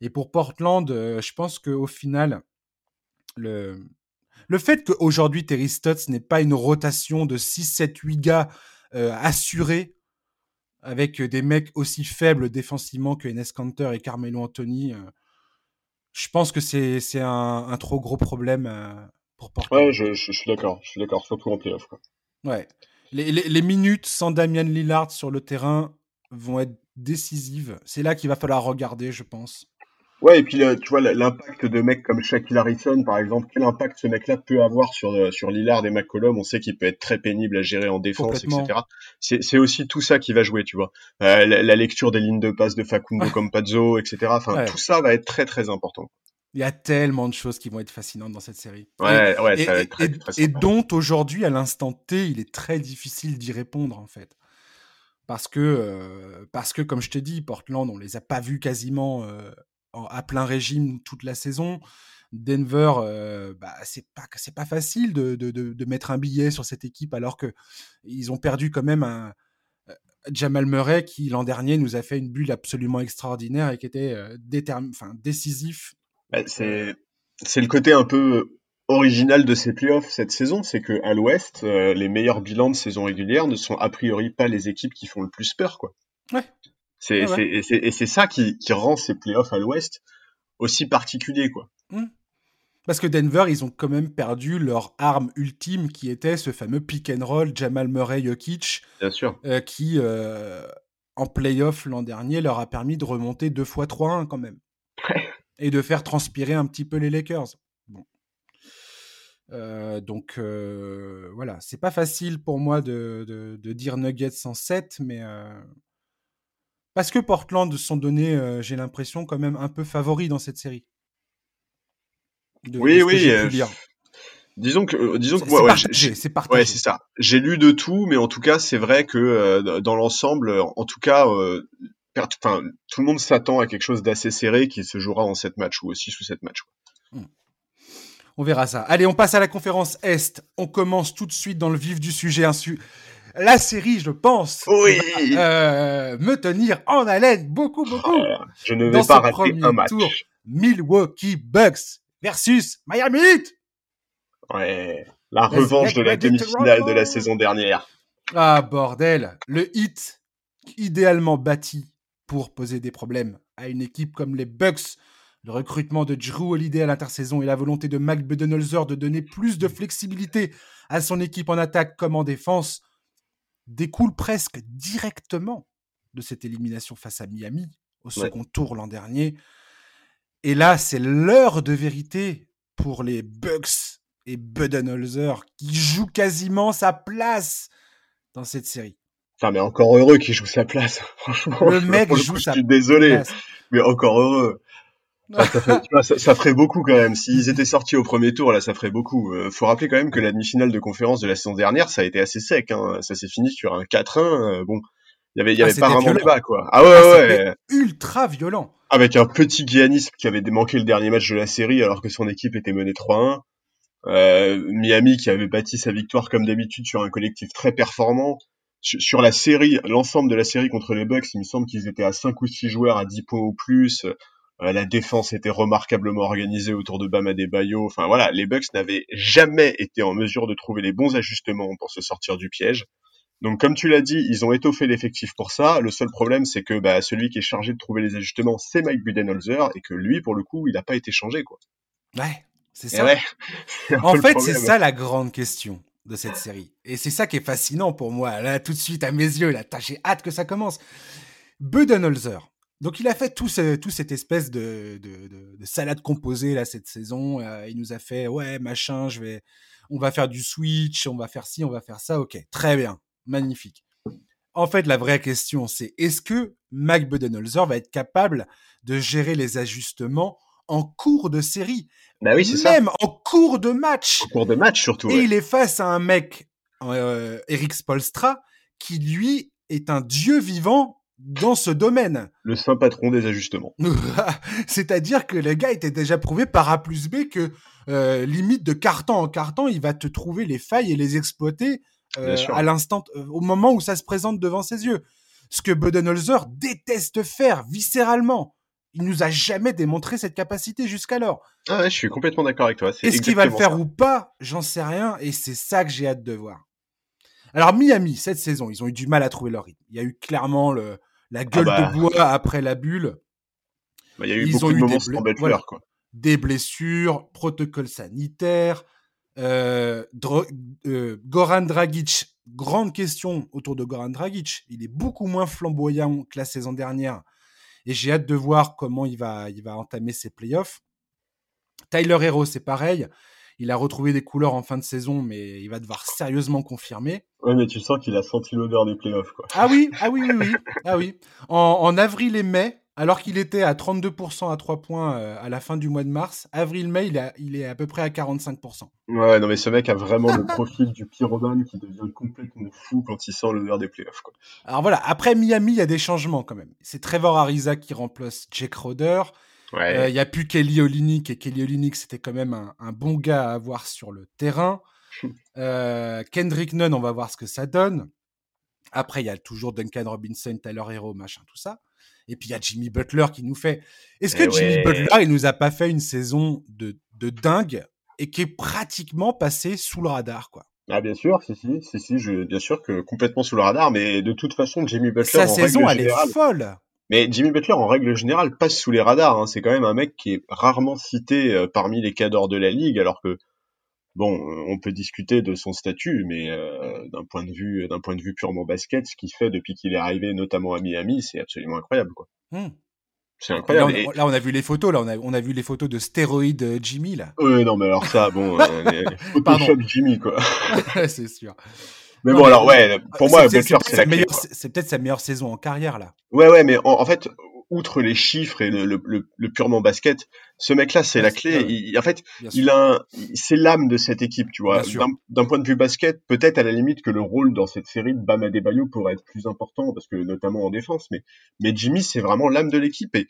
Et pour Portland, euh, je pense qu'au final, le, le fait qu'aujourd'hui Terry Stotts n'ait pas une rotation de 6, 7, 8 gars assurés avec des mecs aussi faibles défensivement que Enes Kanter et Carmelo Anthony, euh, je pense que c'est un, un, trop gros problème euh, pour Portland. Ouais, je, je, suis d'accord, je suis d'accord, surtout en playoff. Quoi. Ouais. Les, les, les, minutes sans Damian Lillard sur le terrain vont être décisives. C'est là qu'il va falloir regarder, je pense. Ouais, et puis tu vois l'impact de mecs comme Shaquille Harrison, par exemple, quel impact ce mec-là peut avoir sur euh, sur Lillard et McCollum? On sait qu'il peut être très pénible à gérer en défense, etc. C'est aussi tout ça qui va jouer, tu vois. Euh, la, lecture des lignes de passe de Facundo Campazzo, etc. Enfin, tout ça va être très très important. Il y a tellement de choses qui vont être fascinantes dans cette série. Ouais, ouais, ça va être très, et, et dont aujourd'hui, à l'instant T, il est très difficile d'y répondre en fait parce que euh, parce que comme je te dis, Portland, on les a pas vus quasiment à plein régime toute la saison. Denver, euh, bah, c'est pas c'est pas facile de, de, de, mettre un billet sur cette équipe alors que ils ont perdu quand même un euh, Jamal Murray qui l'an dernier nous a fait une bulle absolument extraordinaire et qui était euh, enfin, décisif. Bah, c'est c'est le côté un peu original de ces playoffs cette saison, c'est que à l'Ouest, les meilleurs bilans de saison régulière ne sont a priori pas les équipes qui font le plus peur, quoi. Ouais. C'est, et c'est ça qui, qui, rend ces playoffs à l'Ouest aussi particuliers, quoi. Mmh. Parce que Denver, ils ont quand même perdu leur arme ultime qui était ce fameux pick and roll Jamal Murray Jokic. Bien sûr. Euh, qui, euh, en playoff l'an dernier, leur a permis de remonter deux fois 3-1 quand même. Et de faire transpirer un petit peu les Lakers. Bon. Euh, donc voilà, c'est pas facile pour moi de, de, de dire Nuggets 107, mais parce que Portland sont donnés, euh, j'ai l'impression, quand même un peu favoris dans cette série. oui, oui. Euh, disons que, euh, disons que moi, c'est partagé. Ouais, c'est ça. J'ai lu de tout, mais en tout cas, c'est vrai que dans l'ensemble, en tout cas, enfin, tout le monde s'attend à quelque chose d'assez serré qui se jouera en 7 matchs ou aussi sous 7 matchs. Hmm. On verra ça. Allez, on passe à la conférence Est. On commence tout de suite dans le vif du sujet la série, je pense, oui. Euh, me tenir en haleine beaucoup, beaucoup. je ne vais pas rater un match. Tour, Milwaukee Bucks versus Miami Heat. Ouais, la revanche de la demi-finale de la saison dernière. Ah bordel, le Heat idéalement bâti pour poser des problèmes à une équipe comme les Bucks. Le recrutement de Drew Holiday à l'intersaison et la volonté de Mac Budenholzer de donner plus de flexibilité à son équipe en attaque comme en défense découle presque directement de cette élimination face à Miami au second tour l'an dernier. Et là, c'est l'heure de vérité pour les Bucks et Budenholzer qui jouent quasiment sa place dans cette série. Enfin, mais encore heureux qu'il joue sa place, (laughs) franchement. Le mec joue sa. Je suis désolé, mais encore heureux. Ah, ça, ferait beaucoup quand même. S'ils étaient sortis au premier tour, là, ça ferait beaucoup. Euh, faut rappeler quand même que la demi-finale de conférence de la saison dernière, ça a été assez sec. Hein. Ça s'est fini sur un 4-1. Euh, bon, il y avait, y ah, avait pas vraiment débat, quoi. Ah ouais, ah, ouais. Ultra violent. Avec un petit Giannis qui avait manqué le dernier match de la série alors que son équipe était menée 3-1. Euh, Miami qui avait bâti sa victoire comme d'habitude sur un collectif très performant. Sur, la série, l'ensemble de la série contre les Bucks, il me semble qu'ils étaient à 5 ou 6 joueurs à 10 points ou plus. Euh, la défense était remarquablement organisée autour de Bam Adebayo. Enfin voilà, les Bucks n'avaient jamais été en mesure de trouver les bons ajustements pour se sortir du piège. Donc comme tu l'as dit, ils ont étoffé l'effectif pour ça. Le seul problème, c'est que bah, celui qui est chargé de trouver les ajustements, c'est Mike Budenholzer, et que lui, pour le coup, il n'a pas été changé. quoi. Ouais, c'est ça. en fait, c'est ça la grande question de cette série. Et c'est ça qui est fascinant pour moi, là, tout de suite, à mes yeux. Là, j'ai hâte que ça commence. Budenholzer. Donc, il a fait tout, tout cette espèce de, de, salade composée, là, cette saison. Euh, il nous a fait, ouais, machin, je vais, on va faire du switch, on va faire ci, on va faire ça. Ok, très bien. Magnifique. En fait, la vraie question, c'est est-ce que Mac Budenholzer va être capable de gérer les ajustements en cours de série? Bah oui, c'est ça. Même en cours de match. En cours de match, surtout. Et il est face à un mec, euh, Eric Spolstra, qui lui est un dieu vivant dans ce domaine. Le saint patron des ajustements. (laughs) C'est-à-dire que le gars était déjà prouvé par A plus B que euh, limite de carton en carton, il va te trouver les failles et les exploiter euh, à l'instant, au moment où ça se présente devant ses yeux. Ce que Budenholzer déteste faire viscéralement il nous a jamais démontré cette capacité jusqu'alors. Ah ouais, je suis complètement d'accord avec toi. Est-ce qu'il va le faire ou pas? J'en sais rien et c'est ça que j'ai hâte de voir. Alors Miami, cette saison, ils ont eu du mal à trouver leur rythme. Il y a eu clairement le, la ah gueule de bah. bois après la bulle. Bah, y a eu beaucoup de moments quoi. Des blessures, protocole sanitaire, euh, euh, Goran Dragic, grande question autour de Goran Dragic. Il est beaucoup moins flamboyant que la saison dernière. Et j'ai hâte de voir comment il va, il va entamer ses playoffs. Tyler Hero, c'est pareil. Il a retrouvé des couleurs en fin de saison, mais il va devoir sérieusement confirmer. Oui, mais tu sens qu'il a senti l'odeur des playoffs. Quoi. Ah oui, ah oui, oui, oui. Ah oui. En, avril et mai, alors qu'il était à 32% à 3 points euh, à la fin du mois de mars, avril-mai, il, il, est à peu près à 45%. Ouais, non, mais ce mec a vraiment le profil du pyromane qui devient complètement fou quand il sent l'odeur des playoffs. Quoi. Alors voilà, après Miami, il y a des changements quand même. C'est Trevor Ariza qui remplace Jake Roder. Euh, il n'y a plus Kelly Olynyk, et Kelly Olynyk, c'était quand même un, bon gars à avoir sur le terrain. (laughs) Euh, Kendrick Nunn, on va voir ce que ça donne. Après, il y a toujours Duncan Robinson, Tyler Hero, machin, tout ça. Et puis il y a Jimmy Butler qui nous fait. Est-ce que eh Jimmy Butler, il nous a pas fait une saison de, de dingue et qui est pratiquement passé sous le radar, quoi? Ah bien sûr, si si si si, je, bien sûr que complètement sous le radar, mais de toute façon Jimmy Butler sa saison elle est folle. Mais Jimmy Butler en règle générale passe sous les radars. Hein. C'est quand même un mec qui est rarement cité euh, parmi les cadors de la ligue, alors que bon, on peut discuter de son statut, mais euh, d'un point de vue d'un point de vue purement basket, ce qu'il fait depuis qu'il est arrivé, notamment à Miami, c'est absolument incroyable, quoi. Hmm. C'est incroyable. Là on, a, vu les photos, là, on a, on a vu les photos de stéroïdes euh, Jimmy, là. Oui, non, mais alors ça, bon, euh, (laughs) Photoshop Jimmy, quoi. (laughs) c'est sûr. Mais bon, alors, ouais, pour moi, c'est la meilleure, C'est peut-être sa meilleure saison en carrière, là. Ouais, ouais, mais en fait, outre les chiffres et le, le, le, purement basket, ce mec-là, c'est la clé. Il, en fait, il a, c'est l'âme de cette équipe, tu vois. D'un point de vue basket, peut-être à la limite que le rôle dans cette série de Bam Adebayo pourrait être plus important parce que notamment en défense. Mais, mais Jimmy, c'est vraiment l'âme de l'équipe et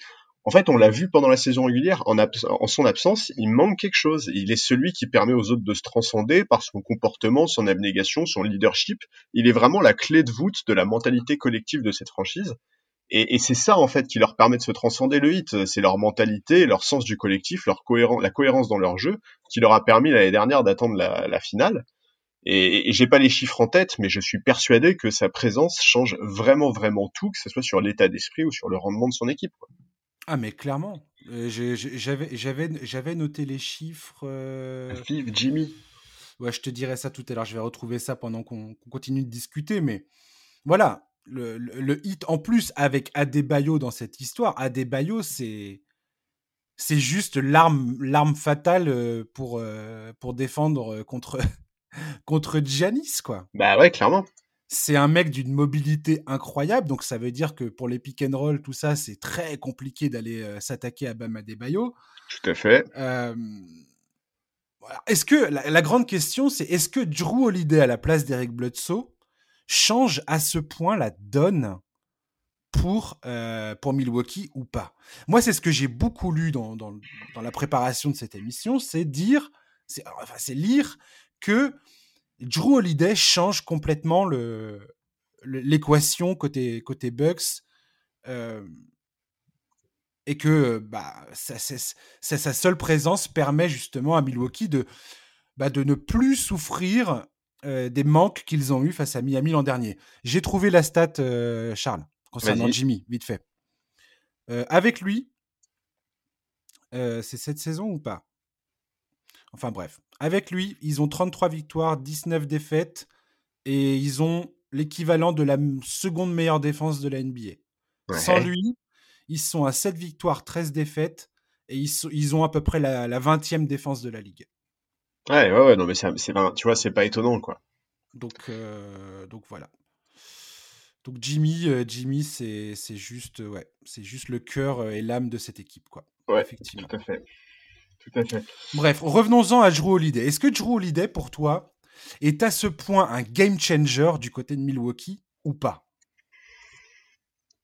en fait, on l'a vu pendant la saison régulière, en, son absence, il manque quelque chose. Il est celui qui permet aux autres de se transcender par son comportement, son abnégation, son leadership. Il est vraiment la clé de voûte de la mentalité collective de cette franchise. Et, c'est ça en fait qui leur permet de se transcender le hit. C'est leur mentalité, leur sens du collectif, leur cohérence, la cohérence dans leur jeu qui leur a permis l'année dernière d'attendre la, finale. Et, et j'ai pas les chiffres en tête, mais je suis persuadé que sa présence change vraiment vraiment tout, que ce soit sur l'état d'esprit ou sur le rendement de son équipe. Ah mais clairement, euh, j'avais j'avais j'avais noté les chiffres. Euh... Jimmy. Ouais, je te dirai ça tout à l'heure. Je vais retrouver ça pendant qu'on continue de discuter, mais voilà, le, hit en plus avec Adebayo dans cette histoire, Adebayo, c'est c'est juste l'arme l'arme fatale euh, pour euh, pour défendre euh, contre (laughs) contre Giannis quoi. Bah ouais, clairement. C'est un mec d'une mobilité incroyable, donc ça veut dire que pour les pick and roll, tout ça, c'est très compliqué d'aller euh, s'attaquer à Bam Adebayo. Tout à fait. Est-ce que la, grande question, c'est est-ce que Drew Holiday à la place d'Eric Bledsoe change à ce point la donne pour, euh, pour Milwaukee ou pas? Moi, c'est ce que j'ai beaucoup lu dans, dans, dans, la préparation de cette émission, c'est dire, c'est enfin, lire que Drew Holiday change complètement le, l'équation côté, côté Bucks. Euh, et que bah, sa, sa, seule présence permet justement à Milwaukee de, bah, de ne plus souffrir euh, des manques qu'ils ont eu face à Miami l'an dernier. J'ai trouvé la stat, euh, Charles, concernant Jimmy, vite fait. avec lui, c'est cette saison ou pas? Enfin bref, avec lui, ils ont 33 victoires, 19 défaites, et ils ont l'équivalent de la seconde meilleure défense de la NBA. Sans lui, ils sont à 7 victoires, 13 défaites, et ils, ils ont à peu près la, 20e défense de la ligue. Ouais, ouais, ouais non, mais c'est, tu vois, c'est pas étonnant, quoi. Donc, euh, donc voilà. Donc Jimmy, euh, Jimmy, c'est, juste, ouais, c'est juste le cœur et l'âme de cette équipe, quoi. Ouais, effectivement. Tout à fait. Bref, revenons-en à Drew Holiday. Est-ce que Drew Holiday, pour toi, est à ce point un game changer du côté de Milwaukee ou pas?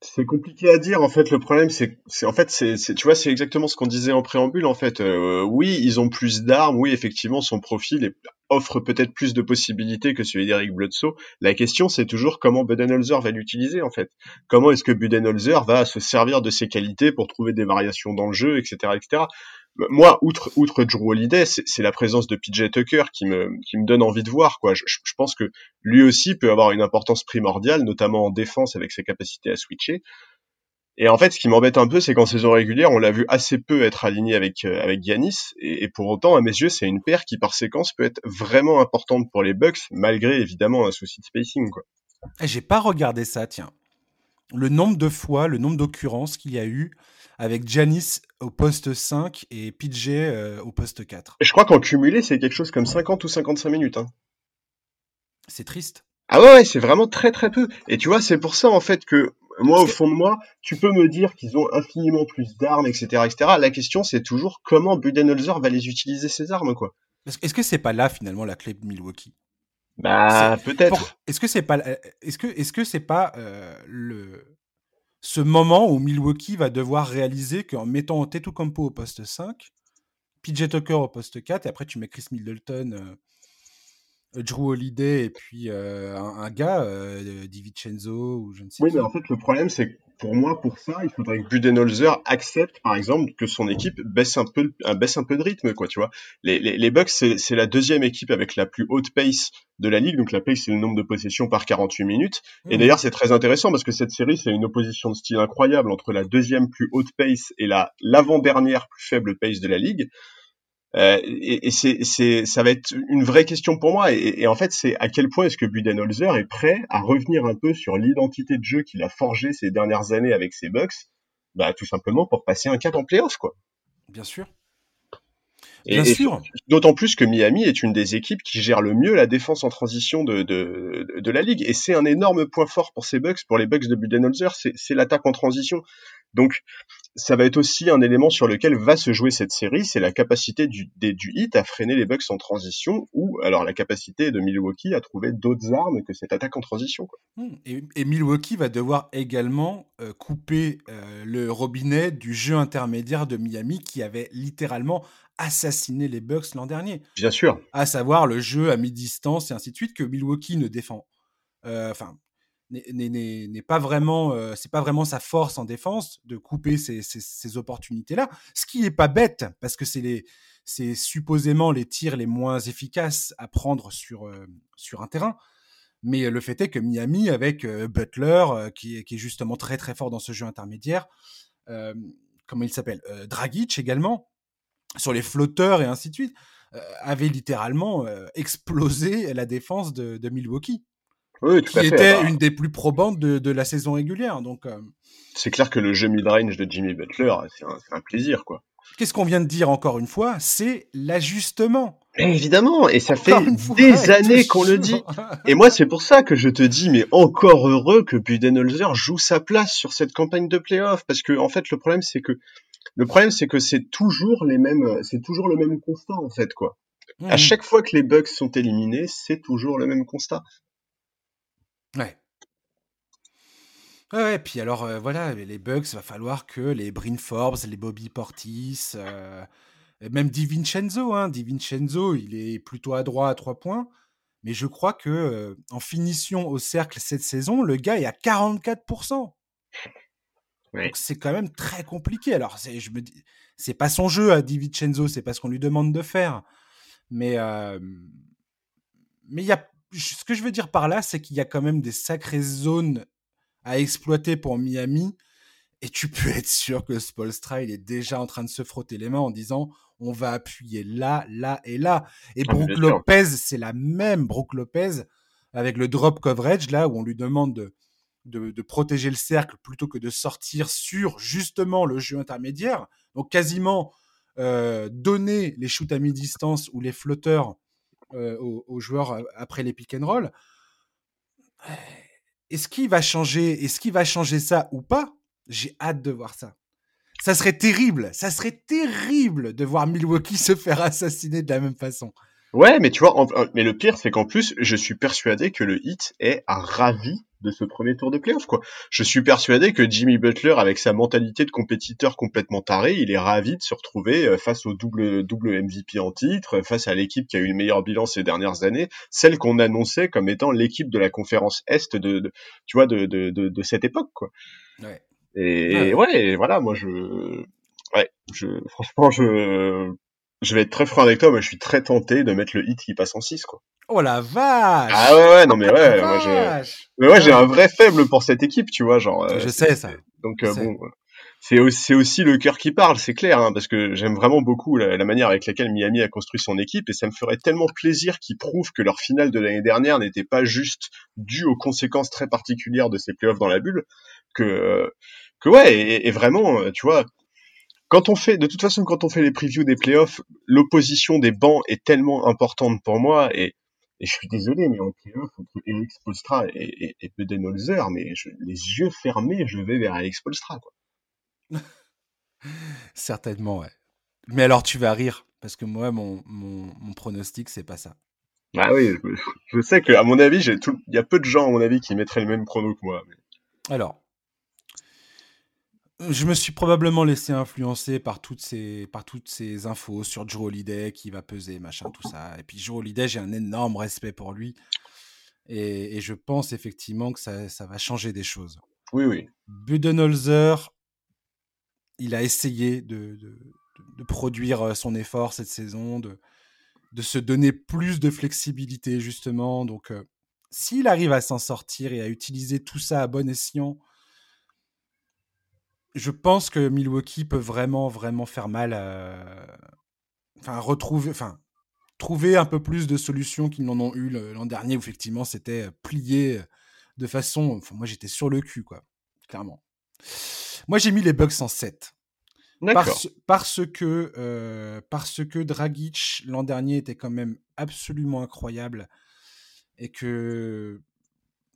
C'est compliqué à dire en fait. Le problème, c'est, en fait, c'est, tu vois, c'est exactement ce qu'on disait en préambule. En fait, euh, oui, ils ont plus d'armes. Oui, effectivement, son profil offre peut-être plus de possibilités que celui d'Eric Bledsoe. La question, c'est toujours comment Budenholzer va l'utiliser en fait. Comment est-ce que Budenholzer va se servir de ses qualités pour trouver des variations dans le jeu, etc., etc moi, outre, outre Drew Holiday, c'est la présence de PJ Tucker qui me, qui me donne envie de voir. Quoi. Je, pense que lui aussi peut avoir une importance primordiale, notamment en défense avec ses capacités à switcher. Et en fait, ce qui m'embête un peu, c'est qu'en saison régulière, on l'a vu assez peu être aligné avec euh, avec Giannis, et, pour autant, à mes yeux, c'est une paire qui par séquence peut être vraiment importante pour les Bucks, malgré évidemment un souci de spacing. Quoi. Eh, j'ai pas regardé ça, tiens. Le nombre de fois, le nombre d'occurrences qu'il y a eu avec Janis au poste 5 et PJ euh, au poste 4. Je crois qu'en cumulé, c'est quelque chose comme 50 ou 55 minutes. Hein. C'est triste. Ah ouais, c'est vraiment très très peu. Et tu vois, c'est pour ça en fait que moi, au fond de moi, tu peux me dire qu'ils ont infiniment plus d'armes, etc., etc. La question, c'est toujours comment Budenholzer va les utiliser ces armes, quoi. Est-ce que c'est pas là finalement la clé de Milwaukee? Bah peut-être. Est-ce que c'est pas, est-ce que, est-ce que c'est pas euh, le ce moment où Milwaukee va devoir réaliser qu'en mettant Antetokounmpo au poste 5, PJ Tucker au poste 4, et après tu mets Chris Middleton, euh, Drew Holiday, et puis euh, un, gars, euh, DiVincenzo, ou je ne sais Oui, mais en fait, le problème, c'est que pour moi, pour ça, il faudrait que Budenholzer accepte, par exemple, que son équipe baisse un peu, baisse un peu de rythme, quoi, tu vois. Les, les, les Bucks, c'est la deuxième équipe avec la plus haute pace de la ligue, donc la pace, c'est le nombre de possessions par 48 minutes. Et mmh. d'ailleurs, c'est très intéressant parce que cette série, c'est une opposition de style incroyable entre la deuxième plus haute pace et la l'avant-dernière plus faible pace de la ligue. Euh, et, et c'est, ça va être une vraie question pour moi. Et, en fait, c'est à quel point est-ce que Budenholzer est prêt à revenir un peu sur l'identité de jeu qu'il a forgé ces dernières années avec ses Bucks, bah, tout simplement pour passer un cap en playoffs, quoi. Bien sûr. Bien sûr. D'autant plus que Miami est une des équipes qui gère le mieux la défense en transition de, de, de la ligue. Et c'est un énorme point fort pour ces Bucks, pour les Bucks de Budenholzer, c'est l'attaque en transition. Donc, ça va être aussi un élément sur lequel va se jouer cette série, c'est la capacité du, du hit à freiner les Bucks en transition, ou alors la capacité de Milwaukee à trouver d'autres armes que cette attaque en transition. Hmm. Et, Milwaukee va devoir également euh, couper euh, le robinet du jeu intermédiaire de Miami qui avait littéralement assassiné les Bucks l'an dernier. Bien sûr. À savoir le jeu à mi-distance et ainsi de suite que Milwaukee ne défend. Euh, enfin, n'est pas vraiment, euh, c'est pas vraiment sa force en défense de couper ces, ces, opportunités-là. Ce qui est pas bête parce que c'est les, c'est supposément les tirs les moins efficaces à prendre sur euh, sur un terrain. Mais le fait est que Miami, avec euh, Butler, qui, est, justement très très fort dans ce jeu intermédiaire, comment il s'appelle, Dragic également, sur les flotteurs et ainsi de suite, avait littéralement explosé la défense de Milwaukee qui était bah. une des plus probantes de, la saison régulière. Donc, euh. c'est clair que le jeu mid-range de Jimmy Butler, c'est un, plaisir, quoi. qu'est-ce qu'on vient de dire encore une fois C'est l'ajustement. Évidemment, et ça fait des (laughs) années qu'on le dit. Et moi, c'est pour ça que je te dis, mais encore heureux que Budenholzer joue sa place sur cette campagne de playoff, parce que en fait, le problème, c'est que le problème, c'est que c'est toujours les mêmes, c'est toujours le même constat en fait, quoi. À mmh. chaque fois que les Bucks sont éliminés, c'est toujours le même constat. Ouais. Ouais, puis alors euh, voilà, les Bucks, va falloir que les Bryn Forbes, les Bobby Portis, euh, même Di Vincenzo, hein, Di Vincenzo, il est plutôt adroit à trois points, mais je crois que euh, en finition au cercle cette saison, le gars est à 44%. Donc c'est quand même très compliqué. Alors c'est, je me dis, c'est pas son jeu à Di Vincenzo, c'est pas ce qu'on lui demande de faire, mais mais il y a, ce que je veux dire par là, c'est qu'il y a quand même des sacrées zones à exploiter pour Miami. Et tu peux être sûr que Spolstra, il est déjà en train de se frotter les mains en disant on va appuyer là, là et là. Et ah, Brook Lopez, c'est la même. Brook Lopez, avec le drop coverage, là où on lui demande de, de, protéger le cercle plutôt que de sortir sur justement le jeu intermédiaire. Donc quasiment euh, donner les shoots à mi-distance ou les flotteurs aux, aux, joueurs euh, après les pick and roll est-ce qu'il va changer Est-ce qu'il va changer ça ou pas? J'ai hâte de voir ça. Ça serait terrible, ça serait terrible de voir Milwaukee (laughs) se faire assassiner de la même façon. Ouais, mais tu vois, mais le pire, c'est qu'en plus, je suis persuadé que le hit est ravi de ce premier tour de playoff, quoi. Je suis persuadé que Jimmy Butler, avec sa mentalité de compétiteur complètement taré, il est ravi de se retrouver euh, face au double, double MVP en titre, face à l'équipe qui a eu le meilleur bilan ces dernières années, celle qu'on annonçait comme étant l'équipe de la conférence Est de, tu vois, de, de, de, cette époque, quoi. Ouais. Et ouais, voilà, moi je, ouais, je, franchement, je, je vais être très franc avec toi, moi je suis très tenté de mettre le hit qui passe en 6 quoi. Oh la vache Ah ouais, non mais ouais, moi j'ai mais ouais, j'ai un vrai faible pour cette équipe, tu vois, genre Je sais ça. Donc euh, bon c'est aussi, aussi le cœur qui parle, c'est clair, hein, parce que j'aime vraiment beaucoup la, manière avec laquelle Miami a construit son équipe, et ça me ferait tellement plaisir qu'ils prouvent que leur finale de l'année dernière n'était pas juste due aux conséquences très particulières de ces playoffs dans la bulle, que, que ouais, et, et vraiment, tu vois, quand on fait, de toute façon, quand on fait les previews des playoffs, l'opposition des bancs est tellement importante pour moi et, et je suis désolé, mais en playoff, entre Eric Spolstra et, et, et mais les yeux fermés, je vais vers Alex Spolstra, quoi. (laughs) Certainement, ouais. Mais alors, tu vas rire, parce que moi, mon, mon, mon pronostic, c'est pas ça. Ah oui, je, je sais que, à mon avis, il y a peu de gens, à mon avis, qui mettraient le même prono que moi. Mais... Alors, je me suis probablement laissé influencer par toutes ces, par toutes ces infos sur Joe Holiday qui va peser, machin, tout ça. Et puis Joe Holiday, j'ai un énorme respect pour lui. Et, je pense effectivement que ça, ça, va changer des choses. Oui, oui. Budenholzer, il a essayé de, de, de, produire euh, son effort cette saison, de, de se donner plus de flexibilité, justement. Donc, euh, s'il arrive à s'en sortir et à utiliser tout ça à bon escient, je pense que Milwaukee peut vraiment, vraiment faire mal à. Enfin, retrouver. Enfin, trouver un peu plus de solutions qu'ils n'en ont eu l'an dernier, où effectivement c'était plié de façon. Enfin, moi j'étais sur le cul, quoi. Clairement. Moi j'ai mis les Bucks en 7. Parce, parce, que, euh, parce que Dragic l'an dernier était quand même absolument incroyable et que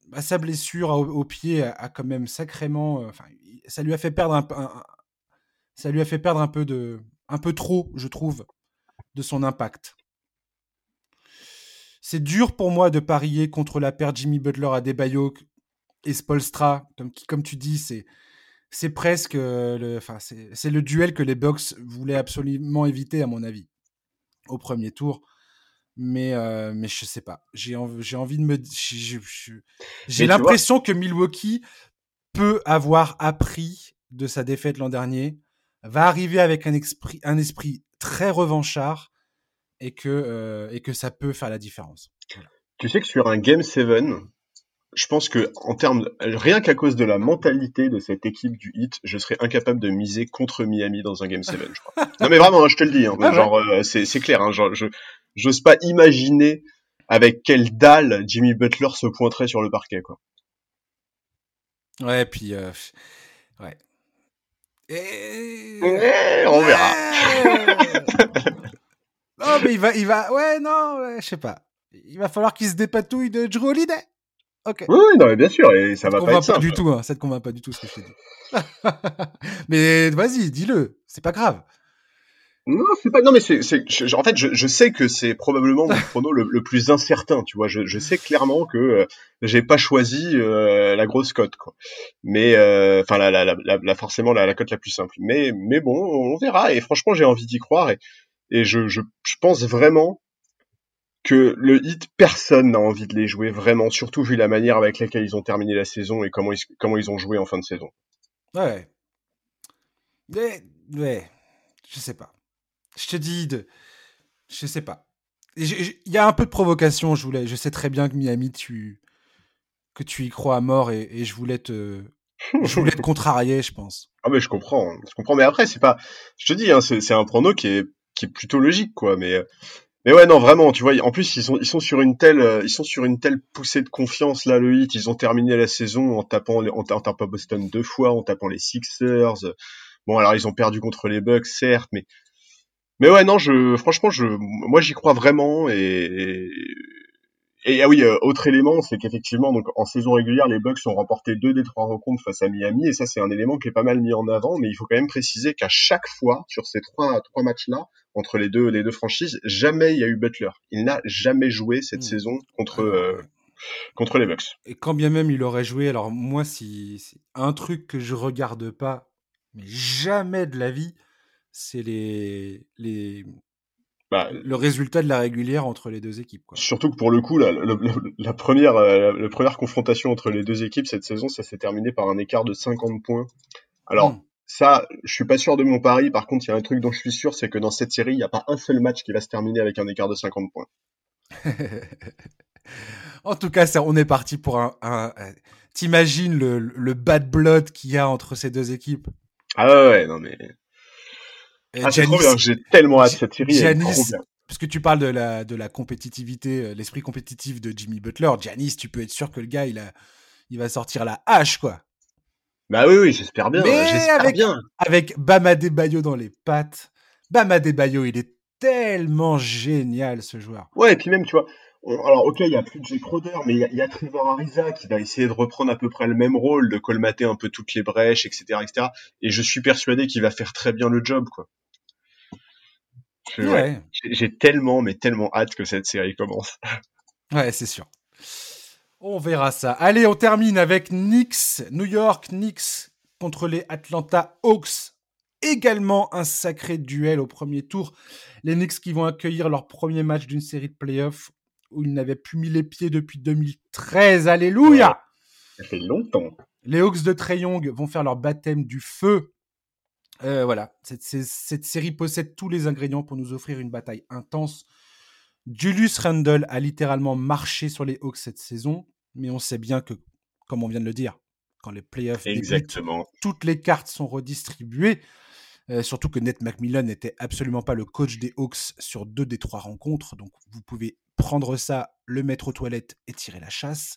bah, sa blessure au, pied a, quand même sacrément. Ça lui a fait perdre un, peu de, un peu trop, je trouve, de son impact. C'est dur pour moi de parier contre la paire Jimmy Butler à Debayo et Spolstra, comme, tu dis, c'est c'est presque euh, le, enfin c'est le duel que les Bucks voulaient absolument éviter à mon avis au premier tour mais euh, mais je sais pas. J'ai j'ai envie de me j'ai l'impression que Milwaukee peut avoir appris de sa défaite l'an dernier, va arriver avec un esprit un esprit très revanchard et que euh, et que ça peut faire la différence. Tu sais que sur un game 7, je pense que en termes rien qu'à cause de la mentalité de cette équipe du Heat, je serais incapable de miser contre Miami dans un game 7, je crois. non mais vraiment, hein, je te le dis, hein, ah genre euh, c'est clair, hein, genre, je j'ose pas imaginer avec quelle dalle Jimmy Butler se pointerait sur le parquet, quoi. Ouais, puis euh, ouais. Et... on verra. non, mais il va, il va, ouais, non, je sais pas. Il va falloir qu'il se dépatouille de Drew Holiday. Ok. Oui, non, mais bien sûr, et ça va pas être pas du tout, hein, ça te convainc pas du tout ce que je t'ai dit. (laughs) mais vas-y, dis-le, c'est pas grave. Non, c'est pas. Non, mais c'est. En fait, je, je, sais que c'est probablement mon chrono le, plus incertain. Tu vois, je, je sais clairement que euh, j'ai pas choisi euh, la grosse cote, quoi. Mais euh, enfin, la, la, la, la, forcément la, la cote la plus simple. Mais mais bon, on verra. Et franchement, j'ai envie d'y croire. Et, et je, je, je pense vraiment que le hit, personne n'a envie de les jouer vraiment, surtout vu la manière avec laquelle ils ont terminé la saison et comment ils, comment ils ont joué en fin de saison. Ouais. Mais, ouais, je sais pas. Je te dis de. Je sais pas. Il y a un peu de provocation, je voulais. Je sais très bien que Miami, tu. que tu y crois à mort et, je voulais te. je voulais te (laughs) contrarier, je pense. Ah, mais je comprends. Je comprends. Mais après, c'est pas. Je te dis, hein, c'est un prono qui est, qui est plutôt logique, quoi. Mais. Mais ouais, non, vraiment, tu vois, en plus, ils sont, ils sont sur une telle, ils sont sur une telle poussée de confiance, là, le hit. Ils ont terminé la saison en tapant, en, en tapant Boston deux fois, en tapant les Sixers. Bon, alors, ils ont perdu contre les Bucks, certes, mais mais ouais, non, je, franchement, je, moi, j'y crois vraiment. Et, et, ah oui, euh, autre élément, c'est qu'effectivement, donc en saison régulière, les Bucks ont remporté deux des trois rencontres face à Miami, et ça, c'est un élément qui est pas mal mis en avant. Mais il faut quand même préciser qu'à chaque fois, sur ces trois trois matchs-là, entre les deux les deux franchises, jamais il y a eu Butler. Il n'a jamais joué cette mmh. saison contre. Euh, contre les Bucks. Et quand bien même il aurait joué, alors moi, si, si un truc que je regarde pas, mais jamais de la vie, c'est les, les, bah, le résultat de la régulière entre les deux équipes. Quoi. Surtout que pour le coup, la, la, première, euh, la, première confrontation entre les deux équipes cette saison, ça s'est terminé par un écart de 50 points. Alors, mmh. ça, je suis pas sûr de mon pari. Par contre, il y a un truc dont je suis sûr, c'est que dans cette série, il n'y a pas un seul match qui va se terminer avec un écart de 50 points. (laughs) en tout cas, ça, on est parti pour un. un, T'imagines le, le bad blood qu'il y a entre ces deux équipes? Ah ouais non mais. Ah, j'ai tellement hâte cette série. parce que tu parles de la, de la compétitivité, euh, l'esprit compétitif de Jimmy Butler. Janis, tu peux être sûr que le gars, il, a, il va sortir la hache, quoi. Bah oui, oui, j'espère bien. Mais avec, bien. avec Bama Bayo dans les pattes. Bama Bayo, il est tellement génial, ce joueur. Ouais, et puis même, tu vois, alors ok, il y a plus de Jay Crowder, mais il y, a Trevor Ariza qui va essayer de reprendre à peu près le même rôle, de colmater un peu toutes les brèches, etc., etc. Et je suis persuadé qu'il va faire très bien le job, quoi. J'ai tellement, mais tellement hâte que cette série commence. Ouais, c'est sûr. On verra ça. Allez, on termine avec Knicks, New York Knicks contre les Atlanta Hawks. Également un sacré duel au premier tour. Les Knicks qui vont accueillir leur premier match d'une série de playoffs où ils n'avaient plus mis les pieds depuis 2013. Alléluia Ça fait longtemps. Les Hawks de Trey Young vont faire leur baptême du feu euh, voilà, cette, série possède tous les ingrédients pour nous offrir une bataille intense. Julius Randle a littéralement marché sur les Hawks cette saison, mais on sait bien que, comme on vient de le dire, quand les playoffs Exactement. Débutent, toutes les cartes sont redistribuées. Euh, surtout que Ned McMillan n'était absolument pas le coach des Hawks sur deux des trois rencontres. Donc vous pouvez prendre ça, le mettre aux toilettes et tirer la chasse.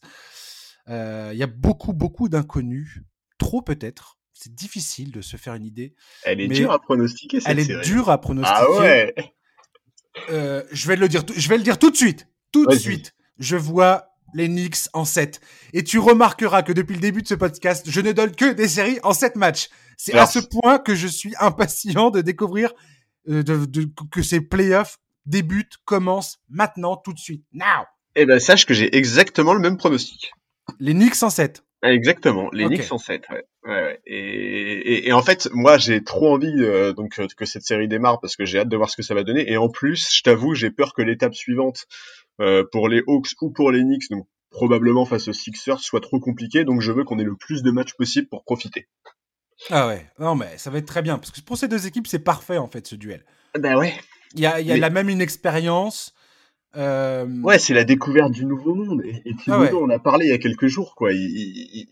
Euh, il y a beaucoup, beaucoup d'inconnus. Trop peut-être c'est difficile de se faire une idée. Elle est dure à pronostiquer. Cette elle est dure à pronostiquer. Ah ouais. Euh, je vais le dire. Je vais le dire tout de suite. Tout de suite. Je vois les Knicks en 7. Et tu remarqueras que depuis le début de ce podcast, je ne donne que des séries en 7 matchs. C'est à ce point que je suis impatient de découvrir euh, de, que ces playoffs débutent, commencent maintenant, tout de suite. Now! Eh ben, sache que j'ai exactement le même pronostic. Les Knicks en 7. Exactement, les Knicks en 7. Ouais. Ouais, et, et, en fait, moi, j'ai trop envie euh, donc euh, que cette série démarre parce que j'ai hâte de voir ce que ça va donner. Et en plus, je t'avoue, j'ai peur que l'étape suivante euh, pour les Hawks ou pour les Knicks, donc probablement face aux Sixers, soit trop compliquée. Donc, je veux qu'on ait le plus de matchs possible pour profiter. Ah ouais, non mais ça va être très bien parce que pour ces deux équipes, c'est parfait en fait ce duel. Bah ouais. Il y a, y a la même inexpérience. Euh... Ouais, c'est la découverte du nouveau monde. Et, et ah on en a parlé il y a quelques jours, quoi.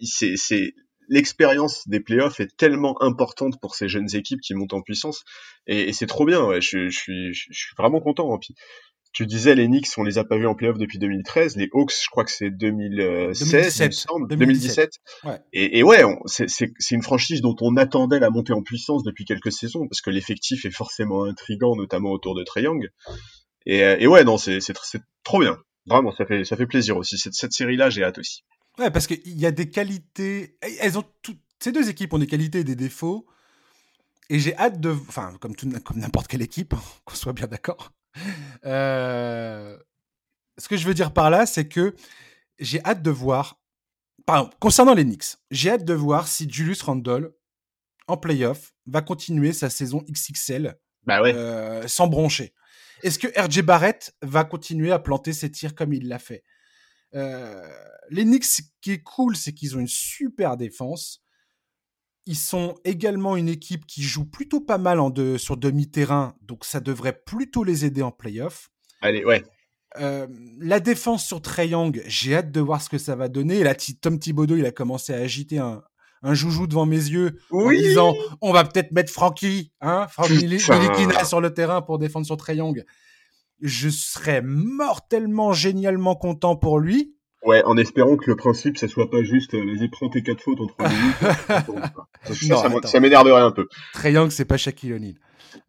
C'est l'expérience des playoffs est tellement importante pour ces jeunes équipes qui montent en puissance. Et, et c'est trop bien. Ouais. Je, je, suis, je, suis vraiment content. Hein. Puis, tu disais les Knicks, on les a pas vus en playoff depuis 2013. Les Hawks, je crois que c'est 2016, 2017. il me semble, 2017. Ouais. Et, et, ouais, c'est une franchise dont on attendait la montée en puissance depuis quelques saisons parce que l'effectif est forcément intrigant, notamment autour de Trae Young. Et, et ouais, non, c'est trop bien. Vraiment, ça fait ça fait plaisir aussi. Cette, cette série-là, j'ai hâte aussi. Ouais, parce qu'il y a des qualités. Elles ont toutes. Ces deux équipes ont des qualités et des défauts. Et j'ai hâte de. Enfin, comme, comme n'importe quelle équipe, (laughs) qu'on soit bien d'accord. Euh, ce que je veux dire par là, c'est que j'ai hâte de voir. Pardon, concernant les Knicks, j'ai hâte de voir si Julius Randle, en playoff, va continuer sa saison XXL bah ouais. euh, sans broncher. Est-ce que RJ Barrett va continuer à planter ses tirs comme il l'a fait? Euh, Les Knicks, ce qui est cool, c'est qu'ils ont une super défense. Ils sont également une équipe qui joue plutôt pas mal en sur demi-terrain, donc ça devrait plutôt les aider en playoff. Allez, ouais. Euh, la défense sur Young, j'ai hâte de voir ce que ça va donner. Là, Tom Thibodeau, il a commencé à agiter un, joujou devant mes yeux en disant on va peut-être mettre Frankie, hein, Frankie sur le terrain pour défendre sur Young. Je serais mortellement, génialement content pour lui. Ouais, en espérant que le principe, ça soit pas juste euh, vas-y, prends tes quatre fautes en trois minutes. (laughs) ça, ça m'énerverait un peu. Young, c'est pas Shaquille O'Neal.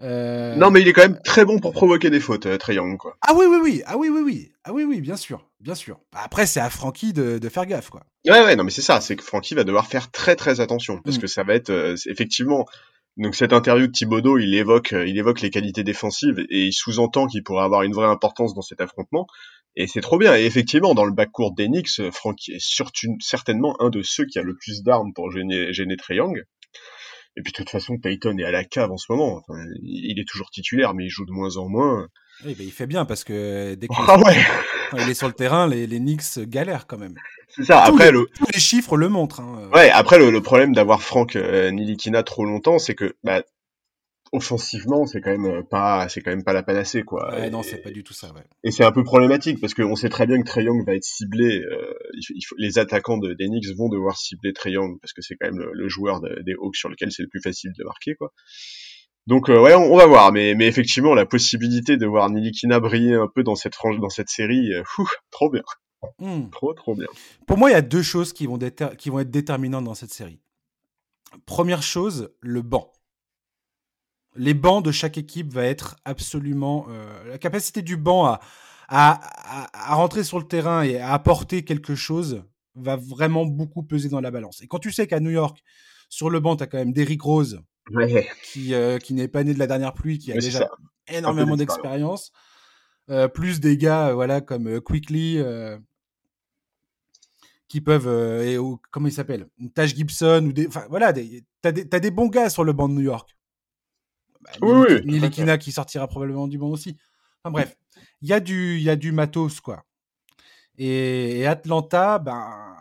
Euh... Non, mais il est quand même très bon pour provoquer des fautes, euh, quoi. Ah oui, oui, oui. Ah oui, oui, oui. Ah oui, oui, bien sûr. Bien sûr. Après, c'est à Frankie de, de, faire gaffe, quoi. Ouais, ouais, non, mais c'est ça. C'est que Frankie va devoir faire très, très attention. Parce mm. que ça va être, euh, effectivement, donc cette interview de Thibodeau, il évoque, il évoque les qualités défensives et il sous-entend qu'il pourrait avoir une vraie importance dans cet affrontement. Et c'est trop bien. Et effectivement, dans le backcourt d'Enix, Franck est surtout, certainement un de ceux qui a le plus d'armes pour gêner, gêner Young. Et puis de toute façon, Payton est à la cave en ce moment. il est toujours titulaire, mais il joue de moins en moins. Oui, il fait bien parce que dès qu'il ah est sur le terrain, les, les Knicks galèrent quand même. C'est ça. Tous après, les, tous les chiffres le montrent. Hein. Ouais. Après, le, problème d'avoir Franck euh, Nilikina trop longtemps, c'est que bah, offensivement, c'est quand même euh, pas, c'est quand même pas la panacée, quoi. Ouais, non, c'est pas du tout ça, ouais. Et c'est un peu problématique parce qu'on sait très bien que Trey Young va être ciblé. Euh, il faut, les attaquants de, des Knicks vont devoir cibler Trey Young parce que c'est quand même le, joueur des Hawks sur lequel c'est le plus facile de marquer, quoi. Donc euh, ouais, on, va voir, mais, mais effectivement, la possibilité de voir Nilikina briller un peu dans cette frange, dans cette série, euh, (laughs) trop bien, hmm. trop trop bien. Pour moi, il y a deux choses qui vont, qui vont être déterminantes dans cette série. Première chose, le banc les bancs de chaque équipe va être absolument euh, la capacité du banc à, à, rentrer sur le terrain et à apporter quelque chose va vraiment beaucoup peser dans la balance. Et quand tu sais qu'à New York, sur le banc, tu as quand même Derrick Rose, qui, euh, qui n'est pas né de la dernière pluie, qui a déjà énormément d'expérience, euh, plus des gars voilà comme Quickly, qui peuvent, et, comment il s'appelle, Taj Gibson, ou des, enfin voilà, des, t'as des, as des bons gars sur le banc de New York. Bah, oui, Nilikina qui sortira probablement du banc aussi. Enfin bref, il y, a du, y a du matos, quoi. Et, Atlanta, ben,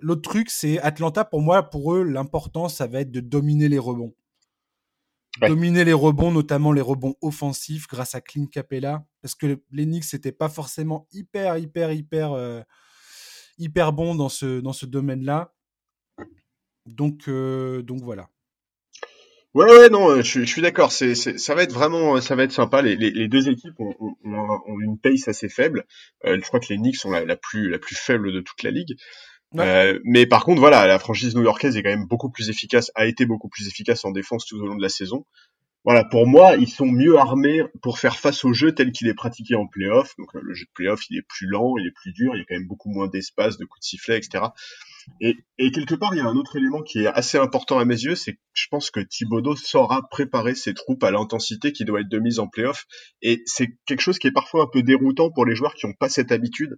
l'autre truc, c'est Atlanta, pour moi, pour eux, l'important, ça va être de dominer les rebonds. Dominer les rebonds, notamment les rebonds offensifs grâce à Clint Capella. Parce que les Knicks n'étaient pas forcément hyper, hyper, hyper, euh, hyper bons dans ce, dans ce domaine-là. Donc, euh, donc voilà. Ouais, ouais, non, euh, je, je suis d'accord. C'est, ça va être vraiment, ça va être sympa. Les, les, les deux équipes ont, ont, ont, une pace assez faible. Euh, je crois que les Knicks sont la, la, plus, la plus faible de toute la ligue. Euh, mais par contre, voilà, la franchise new-yorkaise est quand même beaucoup plus efficace, a été beaucoup plus efficace en défense tout au long de la saison. Voilà, pour moi, ils sont mieux armés pour faire face au jeu tel qu'il est pratiqué en playoff. Donc le jeu de playoff, il est plus lent, il est plus dur, il y a quand même beaucoup moins d'espace, de coups de sifflet, etc. Et, quelque part, il y a un autre élément qui est assez important à mes yeux, c'est que je pense que Thibodeau saura préparer ses troupes à l'intensité qui doit être de mise en playoff. Et c'est quelque chose qui est parfois un peu déroutant pour les joueurs qui n'ont pas cette habitude.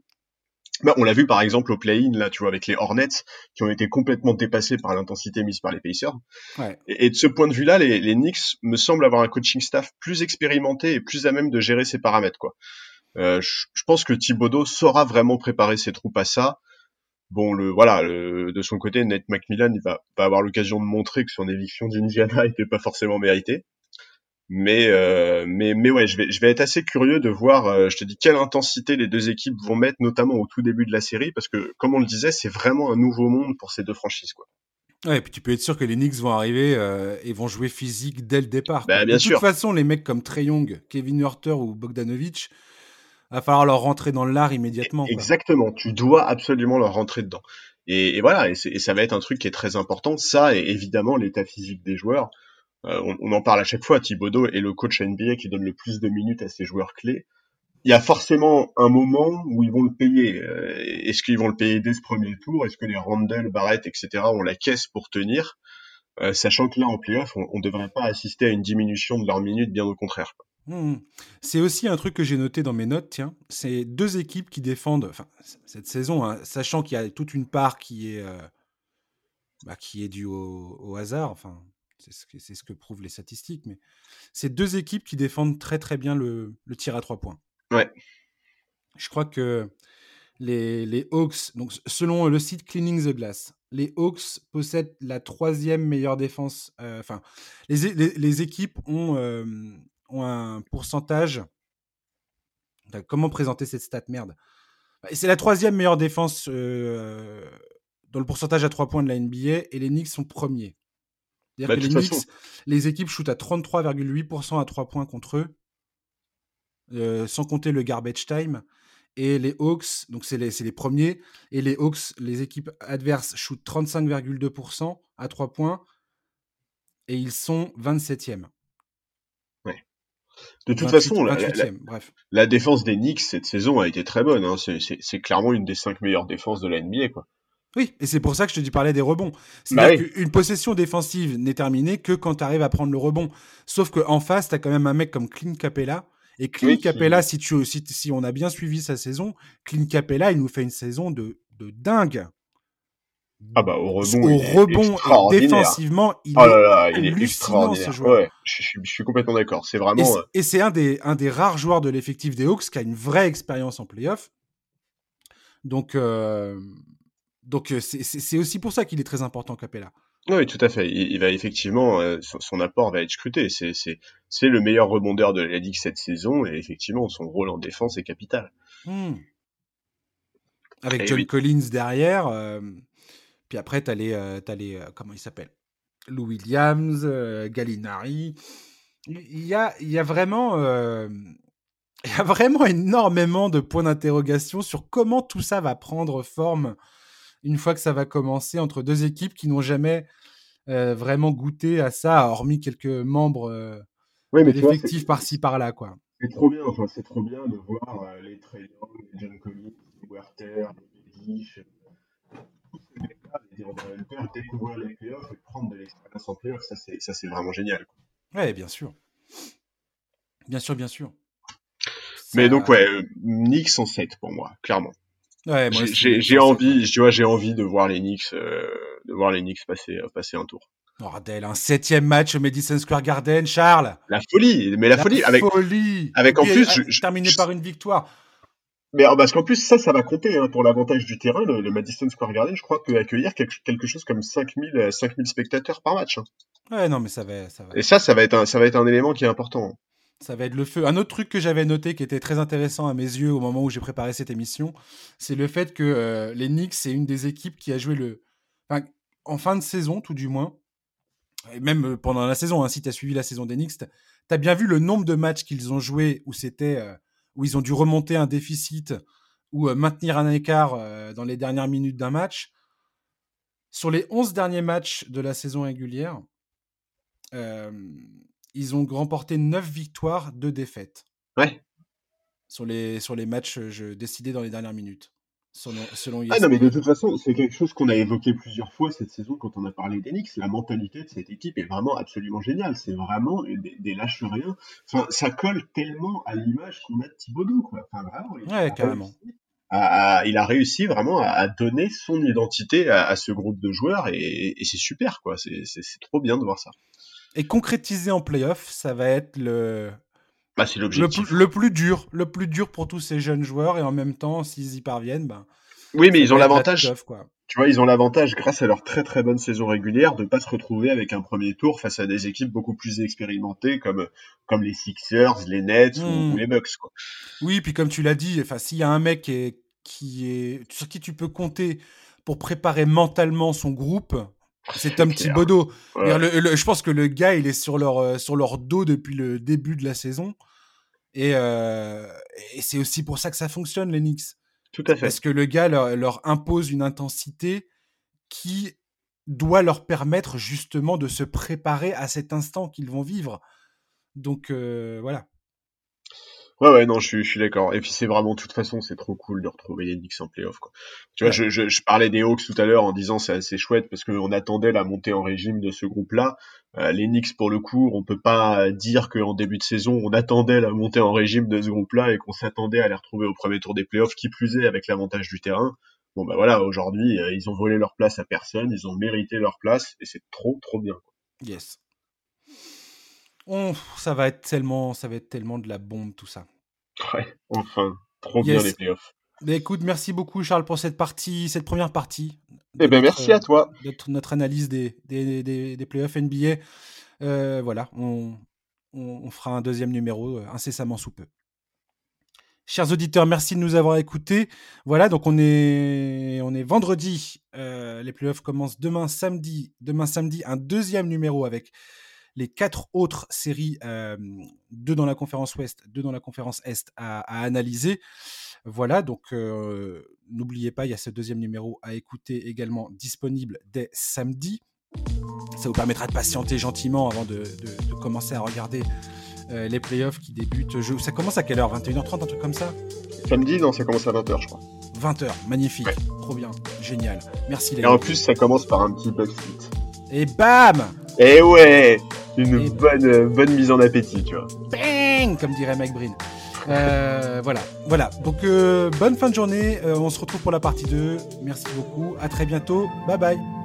Ben, on l'a vu par exemple au play-in, là, tu vois, avec les Hornets, qui ont été complètement dépassés par l'intensité mise par les Pacers. Et, de ce point de vue-là, les, les Knicks me semblent avoir un coaching staff plus expérimenté et plus à même de gérer ces paramètres, quoi. Euh, je pense que Thibodeau saura vraiment préparer ses troupes à ça. Bon, le voilà, de son côté, Nate McMillan, il va, pas avoir l'occasion de montrer que son éviction d'Indiana (laughs) était pas forcément méritée. Mais, euh, mais, mais ouais, je vais, je vais être assez curieux de voir, euh, je te dis, quelle intensité les deux équipes vont mettre, notamment au tout début de la série, parce que, comme on le disait, c'est vraiment un nouveau monde pour ces deux franchises, quoi. Ouais, et puis tu peux être sûr que les Knicks vont arriver euh, et vont jouer physique dès le départ. Bah, bien de toute façon, les mecs comme Trey Young, Kevin Hurter ou Bogdanovic, va falloir leur rentrer dans l'art immédiatement. Exactement, tu dois absolument leur rentrer dedans. Et, voilà, et, ça va être un truc qui est très important. Ça, et évidemment, l'état physique des joueurs. Euh, on, en parle à chaque fois. Thibodeau est le coach NBA qui donne le plus de minutes à ses joueurs clés. Il y a forcément un moment où ils vont le payer. Euh, est-ce qu'ils vont le payer dès ce premier tour? Est-ce que les Randall, Barrett, etc. ont la caisse pour tenir? Euh, Sachant que là, en playoff, on ne devrait pas assister à une diminution de leurs minutes, bien au contraire. Mmh. C'est aussi un truc que j'ai noté dans mes notes, tiens. C'est deux équipes qui défendent, enfin, cette saison, hein, sachant qu'il y a toute une part qui est, euh, bah, qui est due au, hasard, enfin, c'est ce, que, ce que prouvent les statistiques, mais c'est deux équipes qui défendent très très bien le, tir à trois points. Ouais. Je crois que les, les Hawks, donc selon le site Cleaning the Glass, les Hawks possèdent la troisième meilleure défense. Euh, enfin, les, les, équipes ont euh, ont un pourcentage. Comment présenter cette stat merde C'est la troisième meilleure défense euh, dans le pourcentage à 3 points de la NBA et les Knicks sont premiers. Bah, les Knicks, les équipes shootent à 33,8% à 3 points contre eux, euh, sans compter le garbage time. Et les Hawks, donc c'est les, les, premiers, et les Hawks, les équipes adverses shootent 35,2% à 3 points, et ils sont 27e. De toute façon, la, défense des Knicks cette saison a été très bonne. Hein. C'est clairement une des cinq meilleures défenses de la NBA. Quoi. Oui, et c'est pour ça que je te dis parlais des rebonds. C'est-à-dire bah qu'une possession défensive n'est terminée que quand tu arrives à prendre le rebond. Sauf qu'en face, tu as quand même un mec comme Clint Capella. Et Clint Capella, si, tu, si, si, on a bien suivi sa saison, Clint Capella, il nous fait une saison de, de dingue. Ah bah au rebond, au rebond défensivement, il oh là est, il est extraordinaire. Ce ouais, je, suis, je, suis complètement d'accord. C'est vraiment. Et c'est un des, un des rares joueurs de l'effectif des Hawks qui a une vraie expérience en playoff. Donc, euh, donc euh, c'est aussi pour ça qu'il est très important, Capella. Oui, tout à fait. Il, va effectivement, euh, son, apport va être scruté. C'est le meilleur rebondeur de la ligue cette saison et effectivement, son rôle en défense est capital. Hmm. Avec John Collins derrière. Puis après, tu as les, euh, les euh, comment il s'appelle? Lou Williams, euh, Gallinari. Il y a, il y a vraiment, (laughs) il y a vraiment énormément de points d'interrogation sur comment tout ça va prendre forme une fois que ça va commencer entre deux équipes qui n'ont jamais vraiment goûté à ça, hormis quelques membres oui, de l'effectif par-ci par-là, quoi. C'est trop bien, enfin, c'est trop bien de voir les Trey les John Collins, les Werther, les Bidish, découvrir les playoffs et prendre de l'expérience en playoffs, ça c'est, ça c'est vraiment génial. Ouais, bien sûr. Bien sûr, bien sûr. Mais donc, ouais, euh, Knicks en 7 pour moi, clairement. Ouais, moi j'ai, j'ai envie, tu vois, j'ai envie de voir les Knicks, euh, de voir les Knicks passer, euh, passer un tour. Bordel, un septième match au Madison Square Garden, Charles. La folie, mais la, folie, avec, folie. avec en plus, je, terminé par une victoire. Mais parce qu'en plus, ça, ça va compter hein, pour l'avantage du terrain. Le, Madison Square Garden, je crois, peut accueillir quelque, chose comme 5000, 5000 euh, spectateurs par match. Hein. Ouais, non, mais ça va, ça va. Et ça, ça va, être un, ça va être un élément qui est important. Ça va être le feu. Un autre truc que j'avais noté qui était très intéressant à mes yeux au moment où j'ai préparé cette émission, c'est le fait que euh, les Knicks, c'est une des équipes qui a joué le. Enfin, en fin de saison, tout du moins, et même euh, pendant la saison, hein, si tu as suivi la saison des Knicks, tu as bien vu le nombre de matchs qu'ils ont joué où c'était où ils ont dû remonter un déficit ou euh, maintenir un écart euh, dans les dernières minutes d'un match. Sur les 11 derniers matchs de la saison régulière, euh, ils ont remporté 9 victoires, 2 défaites. Ouais. Sur les, sur les matchs je, décidés dans les dernières minutes. Selon, ah non, mais de toute façon, c'est quelque chose qu'on a évoqué plusieurs fois cette saison quand on a parlé d'Enix. La mentalité de cette équipe est vraiment absolument géniale. C'est vraiment des, des lâches rien. Enfin, ça colle tellement à l'image qu'on a de Thibodeau, quoi. Enfin, vraiment. Ouais, carrément. il a réussi vraiment à, donner son identité à, ce groupe de joueurs et, c'est super, quoi. C'est trop bien de voir ça. Et concrétiser en playoff, ça va être le, bah, c'est l'objectif. Le, plus dur, le plus dur pour tous ces jeunes joueurs et en même temps, s'ils y parviennent, ben. Oui, mais ils ont l'avantage. Tu vois, ils ont l'avantage, grâce à leur très très bonne saison régulière, de pas se retrouver avec un premier tour face à des équipes beaucoup plus expérimentées comme comme les Sixers, les Nets ou, hmm. les Bucks. Quoi. Oui, puis comme tu l'as dit, enfin, s'il y a un mec qui est, qui est sur qui tu peux compter pour préparer mentalement son groupe, c'est Tom Thibodeau. je pense que le gars, il est sur leur, euh, sur leur dos depuis le début de la saison. Et, et c'est aussi pour ça que ça fonctionne, les Knicks. Tout à fait. Parce que le gars leur, impose une intensité qui doit leur permettre justement de se préparer à cet instant qu'ils vont vivre. Donc voilà. Ouais, ouais, non, je suis, je suis d'accord. Et puis c'est vraiment, de toute façon, c'est trop cool de retrouver les Knicks en playoff. Quoi. Tu vois, je, je, je, parlais des Hawks tout à l'heure en disant c'est assez chouette parce qu'on attendait la montée en régime de ce groupe-là. Euh, les Knicks, pour le coup, on peut pas dire qu'en début de saison, on attendait la montée en régime de ce groupe-là et qu'on s'attendait à les retrouver au premier tour des playoffs, qui plus est avec l'avantage du terrain. Bon, bah voilà, aujourd'hui, euh, ils ont volé leur place à personne, ils ont mérité leur place et c'est trop, trop bien. Quoi. Yes. Oh, ça va être tellement, ça va être tellement de la bombe tout ça. Ouais, enfin, trop bien les playoffs. Écoute, merci beaucoup Charles pour cette partie, cette première partie. Eh ben merci à toi. Notre, notre analyse des, des, des, des playoffs NBA. Euh, voilà, on, on, fera un deuxième numéro euh, incessamment sous peu. Chers auditeurs, merci de nous avoir écoutés. Voilà, donc on est, on est vendredi. Euh, les playoffs commencent demain samedi. Demain samedi, un deuxième numéro avec les quatre autres séries, euh, deux dans la conférence Ouest, deux dans la conférence Est à, analyser. Voilà, donc euh, n'oubliez pas, il y a ce deuxième numéro à écouter également disponible dès samedi. Ça vous permettra de patienter gentiment avant de, commencer à regarder euh, les playoffs qui débutent. ça commence à quelle heure? 21h30, un truc comme ça? Samedi, non, ça commence à 20h, je crois. 20h, magnifique, trop bien, génial. Merci les Et en plus, ça commence par un petit bug Et bam Et ouais une bonne, bonne mise en appétit, tu vois. Bang Comme dirait Mike Breen. Euh, voilà, voilà. Donc euh, bonne fin de journée. Euh, on se retrouve pour la partie 2. Merci beaucoup. À très bientôt. Bye bye.